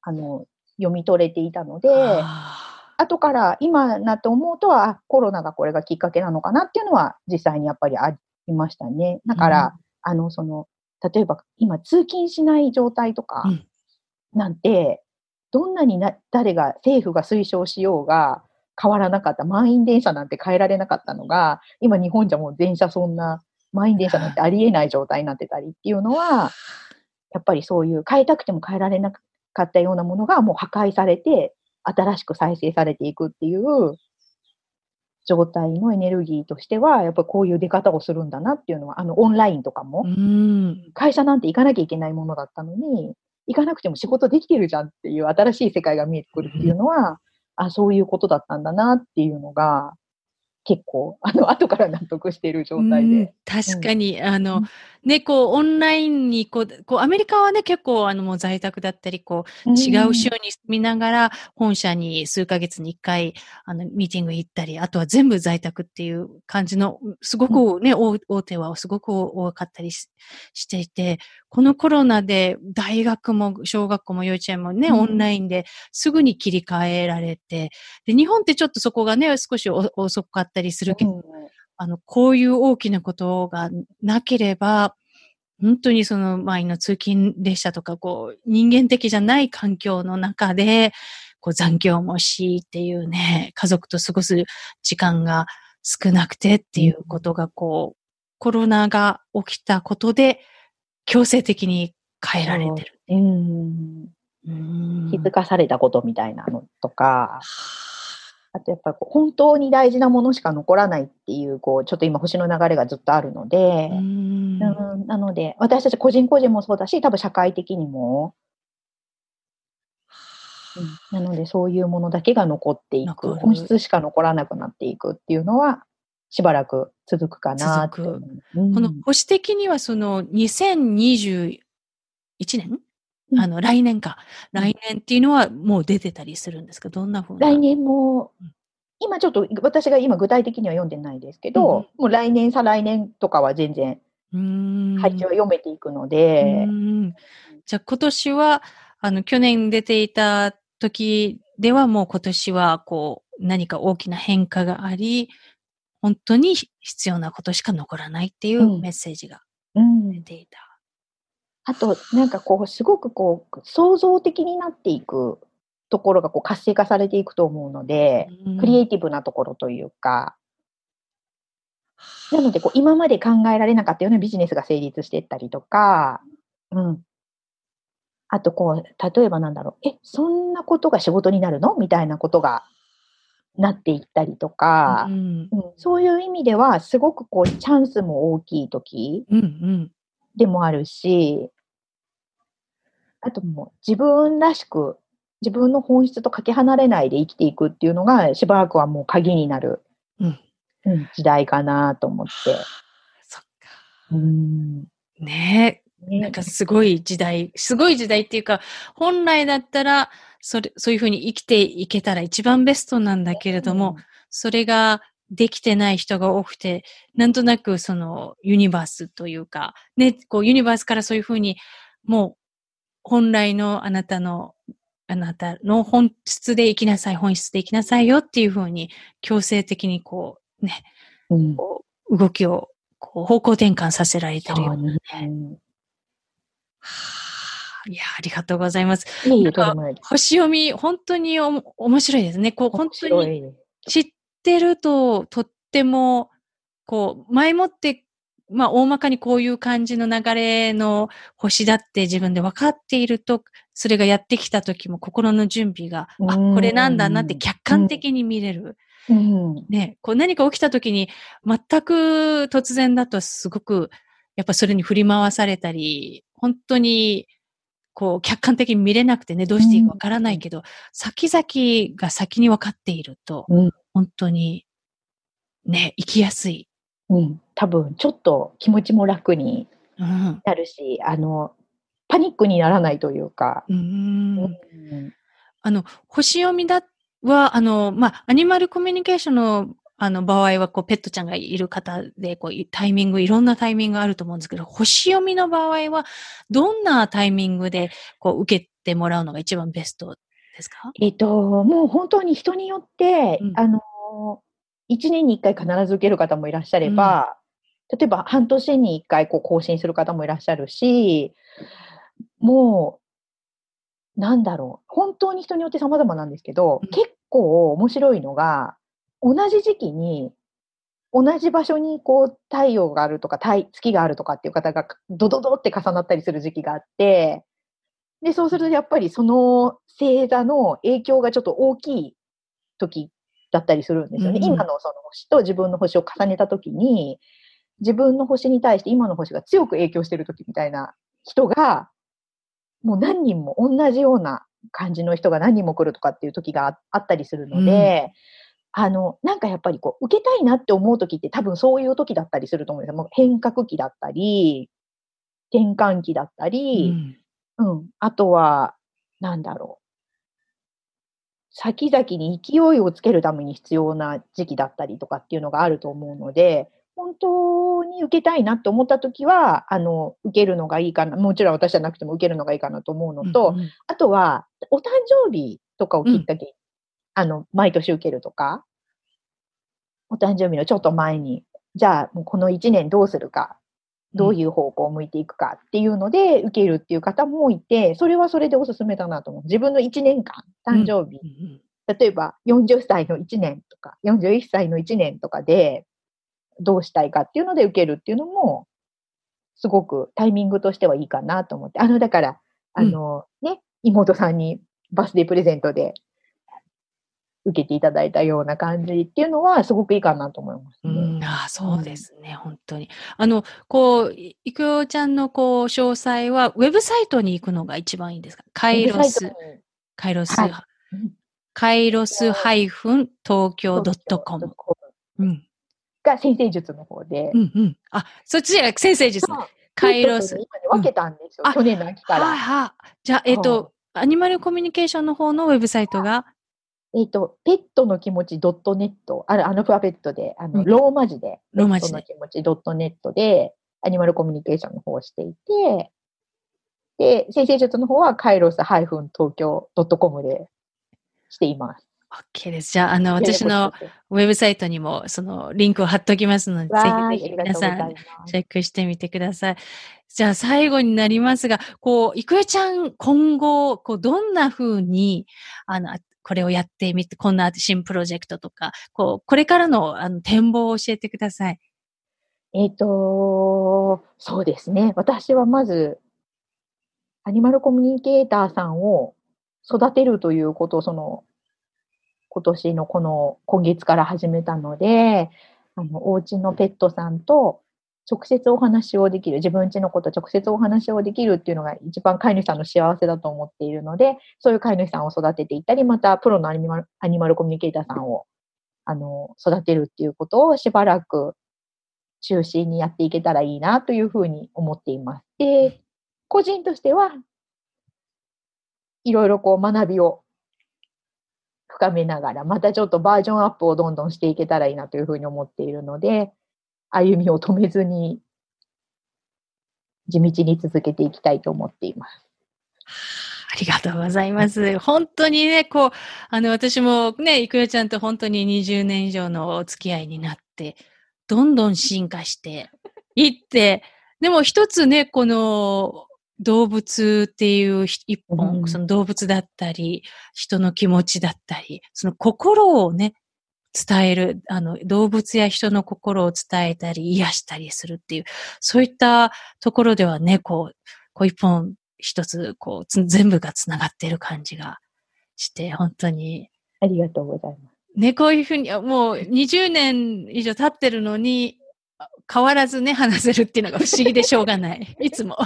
あの、読み取れていたので、後から今なって思うとは、コロナがこれがきっかけなのかなっていうのは実際にやっぱりありましたね。だから、うん、あの、その、例えば今通勤しない状態とかなんて、どんなにな誰が政府が推奨しようが変わらなかった満員電車なんて変えられなかったのが今日本じゃもう電車そんな満員電車なんてありえない状態になってたりっていうのは、やっぱりそういう変えたくても変えられなかったようなものがもう破壊されて、新しく再生されていくっていう状態のエネルギーとしては、やっぱりこういう出方をするんだなっていうのは、あの、オンラインとかも、会社なんて行かなきゃいけないものだったのに、行かなくても仕事できてるじゃんっていう新しい世界が見えてくるっていうのは、あ、そういうことだったんだなっていうのが、結構、あの、後から納得している状態で。確かに、うん、あの、ね、こう、オンラインに、こう、こう、アメリカはね、結構、あの、もう在宅だったり、こう、違う州に住みながら、本社に数ヶ月に一回、あの、ミーティング行ったり、あとは全部在宅っていう感じの、すごくね、うん、大手はすごく多かったりしていて、このコロナで大学も小学校も幼稚園もね、オンラインですぐに切り替えられて、で、日本ってちょっとそこがね、少し遅かったりするけど、うんあの、こういう大きなことがなければ、本当にその前の通勤列車とか、こう、人間的じゃない環境の中で、こう残業もしっていうね、家族と過ごす時間が少なくてっていうことが、こう、コロナが起きたことで、強制的に変えられてる。うん。気づかされたことみたいなのとか、あとやっぱり本当に大事なものしか残らないっていう、こう、ちょっと今星の流れがずっとあるので、うん。なので、私たち個人個人もそうだし、多分社会的にも、うん、なのでそういうものだけが残っていく、本質しか残らなくなっていくっていうのは、しばらく続くかなって。この保守的にはその2021年あの、来年か。来年っていうのはもう出てたりするんですか？どんなふう来年も、今ちょっと私が今具体的には読んでないですけど、うん、もう来年、再来年とかは全然、配置は読めていくので。じゃあ今年は、あの、去年出ていた時ではもう今年はこう、何か大きな変化があり、本当に必要なことしか残らないっていうメッセージが出ていた。あと、なんかこう、すごくこう、創造的になっていくところがこう活性化されていくと思うので、うん、クリエイティブなところというか、なのでこう、今まで考えられなかったようなビジネスが成立していったりとか、うん。あとこう、例えばなんだろう、え、そんなことが仕事になるの？みたいなことがなっていったりとか、うん、うん、そういう意味では、すごくこう、チャンスも大きい時でもあるし、あともう自分らしく、自分の本質とかけ離れないで生きていくっていうのが、しばらくはもう鍵になる、うん、うん、時代かなと思って。そっか。うん、ねえ。なんかすごい時代、すごい時代っていうか、本来だったら、それ、そういうふうに生きていけたら一番ベストなんだけれども、うん、それができてない人が多くて、なんとなくそのユニバースというか、ね、こうユニバースからそういうふうに、もう本来のあなたの、あなたの本質で生きなさい、本質で生きなさいよっていうふうに強制的にこうね、うん、こう動きをこう方向転換させられてるようなね。いや、ありがとうございます。いい星読み、本当にお面白いですね。こう、本当に知ってると、とっても、こう、前もってまあ、大まかにこういう感じの流れの星だって自分で分かっていると、それがやってきた時も心の準備が、あ、これなんだなって客観的に見れる。うん、ね、こう何か起きた時に全く突然だとすごく、やっぱそれに振り回されたり、本当に、こう、客観的に見れなくてね、どうしていいかわからないけど、うん、先々が先に分かっていると、うん、本当に、ね、生きやすいうん、多分ちょっと気持ちも楽になるし、うん、あの、パニックにならないというか。あの、星読みだは、あの、まあ、アニマルコミュニケーションのあの場合は、こう、ペットちゃんがいる方で、こう、タイミング、いろんなタイミングがあると思うんですけど、星読みの場合は、どんなタイミングで、こう、受けてもらうのが一番ベストですか？えっと、もう本当に人によって、うん、あの、1年に1回必ず受ける方もいらっしゃれば、うん、例えば半年に1回こう更新する方もいらっしゃるし、もう、なんだろう、本当に人によって様々なんですけど、うん、結構面白いのが、同じ時期に、同じ場所にこう太陽があるとか月があるとかっていう方がドドドって重なったりする時期があって、で、そうするとやっぱりその星座の影響がちょっと大きい時だったりするんですよね。うん、今のその星と自分の星を重ねたときに、自分の星に対して今の星が強く影響してるときみたいな人が、もう何人も同じような感じの人が何人も来るとかっていう時があったりするので、うん、あの、なんかやっぱりこう、受けたいなって思う時って多分そういう時だったりすると思うんですよ。もう変革期だったり、転換期だったり、うん、あとは、なんだろう。先々に勢いをつけるために必要な時期だったりとかっていうのがあると思うので、本当に受けたいなと思ったときは、あの、受けるのがいいかな。もちろん私じゃなくても受けるのがいいかなと思うのと、うんうんあとは、お誕生日とかをきっかけに、あの、毎年受けるとか、お誕生日のちょっと前に、じゃあ、もうこの1年どうするか、どういう方向を向いていくかっていうので、受けるっていう方もいて、それはそれでおすすめだなと思う。自分の1年間、誕生日、例えば40歳の1年とか、41歳の1年とかで、どうしたいかっていうので受けるっていうのも、すごくタイミングとしてはいいかなと思って。あの、だから、あの、ね、妹さんにバースデープレゼントで受けていただいたような感じっていうのは、すごくいいかなと思いますうね。ん、ああ、そうですね、本当に。あの、こう、いいくよちゃんのこう、詳細は、ウェブサイトに行くのが一番いいんですか？カイロスカイロス、はいうんカイロス東京 .com。うん。が先生術の方で。うんうん。あ、そっちじゃなく先生術ね。カイロス。今ね、分けたんですよ。うんあ去年の秋から。はいはい。じゃあ、えっ、と、アニマルコミュニケーションの方のウェブサイトが、えっ、と、ペットの気持ち .net、あの、アルファベットで、あの、うんローマ字で、ローマ字でペットの気持ち .net で、アニマルコミュニケーションの方をしていて、で、先生術の方は、カイロス東京 .com でしています。OK です。じゃあ、あの、私のウェブサイトにも、その、リンクを貼っておきますので、わぜひぜひ皆さん。チェックしてみてください。じゃあ最後になりますが、こう、いくえちゃん今後、こう、どんな風に、あの、これをやってみて、こんな新プロジェクトとか、こう、これからのあの展望を教えてください。えっ、と、そうですね。私はまず、アニマルコミュニケーターさんを育てるということを、その、今年のこの今月から始めたので、あの、お家のペットさんと直接お話をできる、自分家のこと直接お話をできるっていうのが一番飼い主さんの幸せだと思っているので、そういう飼い主さんを育てていったり、またプロのアニマルアニマルコミュニケーターさんを、あの、育てるっていうことをしばらく中心にやっていけたらいいなというふうに思っています。で、個人としては、いろいろこう学びを深めながら、またちょっとバージョンアップをどんどんしていけたらいいなというふうに思っているので、歩みを止めずに、地道に続けていきたいと思っています。ありがとうございます。本当にね、こう、あの、私もね、いくよちゃんと本当に20年以上のお付き合いになって、どんどん進化していって、でも一つね、この動物っていう一本、うんその動物だったり、人の気持ちだったり、その心をね、伝える、あの、動物や人の心を伝えたり、癒したりするっていう、そういったところではね、こう、こう一本一つ、こう、つ全部がつながってる感じがして、本当に、ありがとうございます。ね、こういうふうに、もう20年以上経ってるのに、変わらずね、話せるっていうのが不思議でしょうがない。いつも。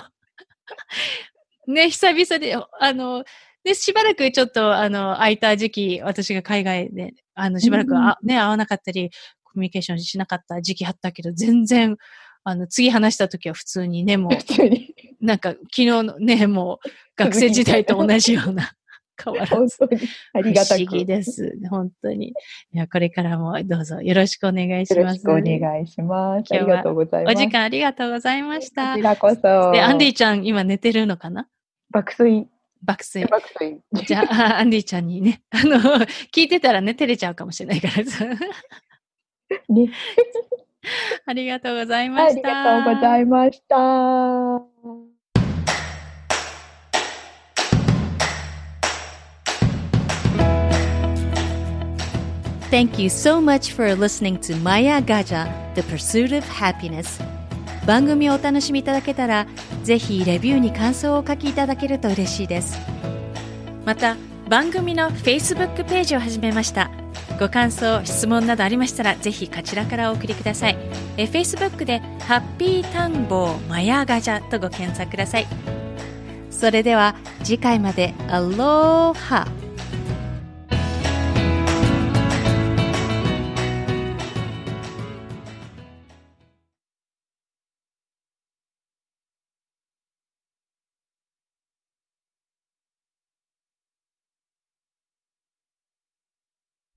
ね、久々で、あの、で、しばらくちょっと、あの、空いた時期、私が海外で、あの、しばらくあ、ね、会わなかったり、コミュニケーションしなかった時期あったけど、全然、あの、次話した時は普通にね、もう。なんか、昨日のね、もう、学生時代と同じような、変わらず。ありがたく。不思議です。本当に。いや、これからもどうぞよろしくお願いします。よろしくお願いします。あ今日はりがとうございます。お時間ありがとうございました。こちらこそ。で、アンディちゃん、今寝てるのかな？爆睡。爆睡。爆睡。じゃあ、アンディちゃんにね、あの、聞いてたらね、照れちゃうかもしれないからさ。ね。ありがとうございまありした。がとうございました。Thank you so much for listening to Maya Gaja, The Pursuit of Happiness. 番組をお楽しみいただけたら、ぜひレビューに感想をお書きいただけると嬉しいです。また、番組の Facebook ページを始めました。ご感想、質問などありましたら、ぜひこちらからお送りください。え Facebook で、ハッピータンボーマヤガジャとご検索ください。それでは、次回まで、アローハ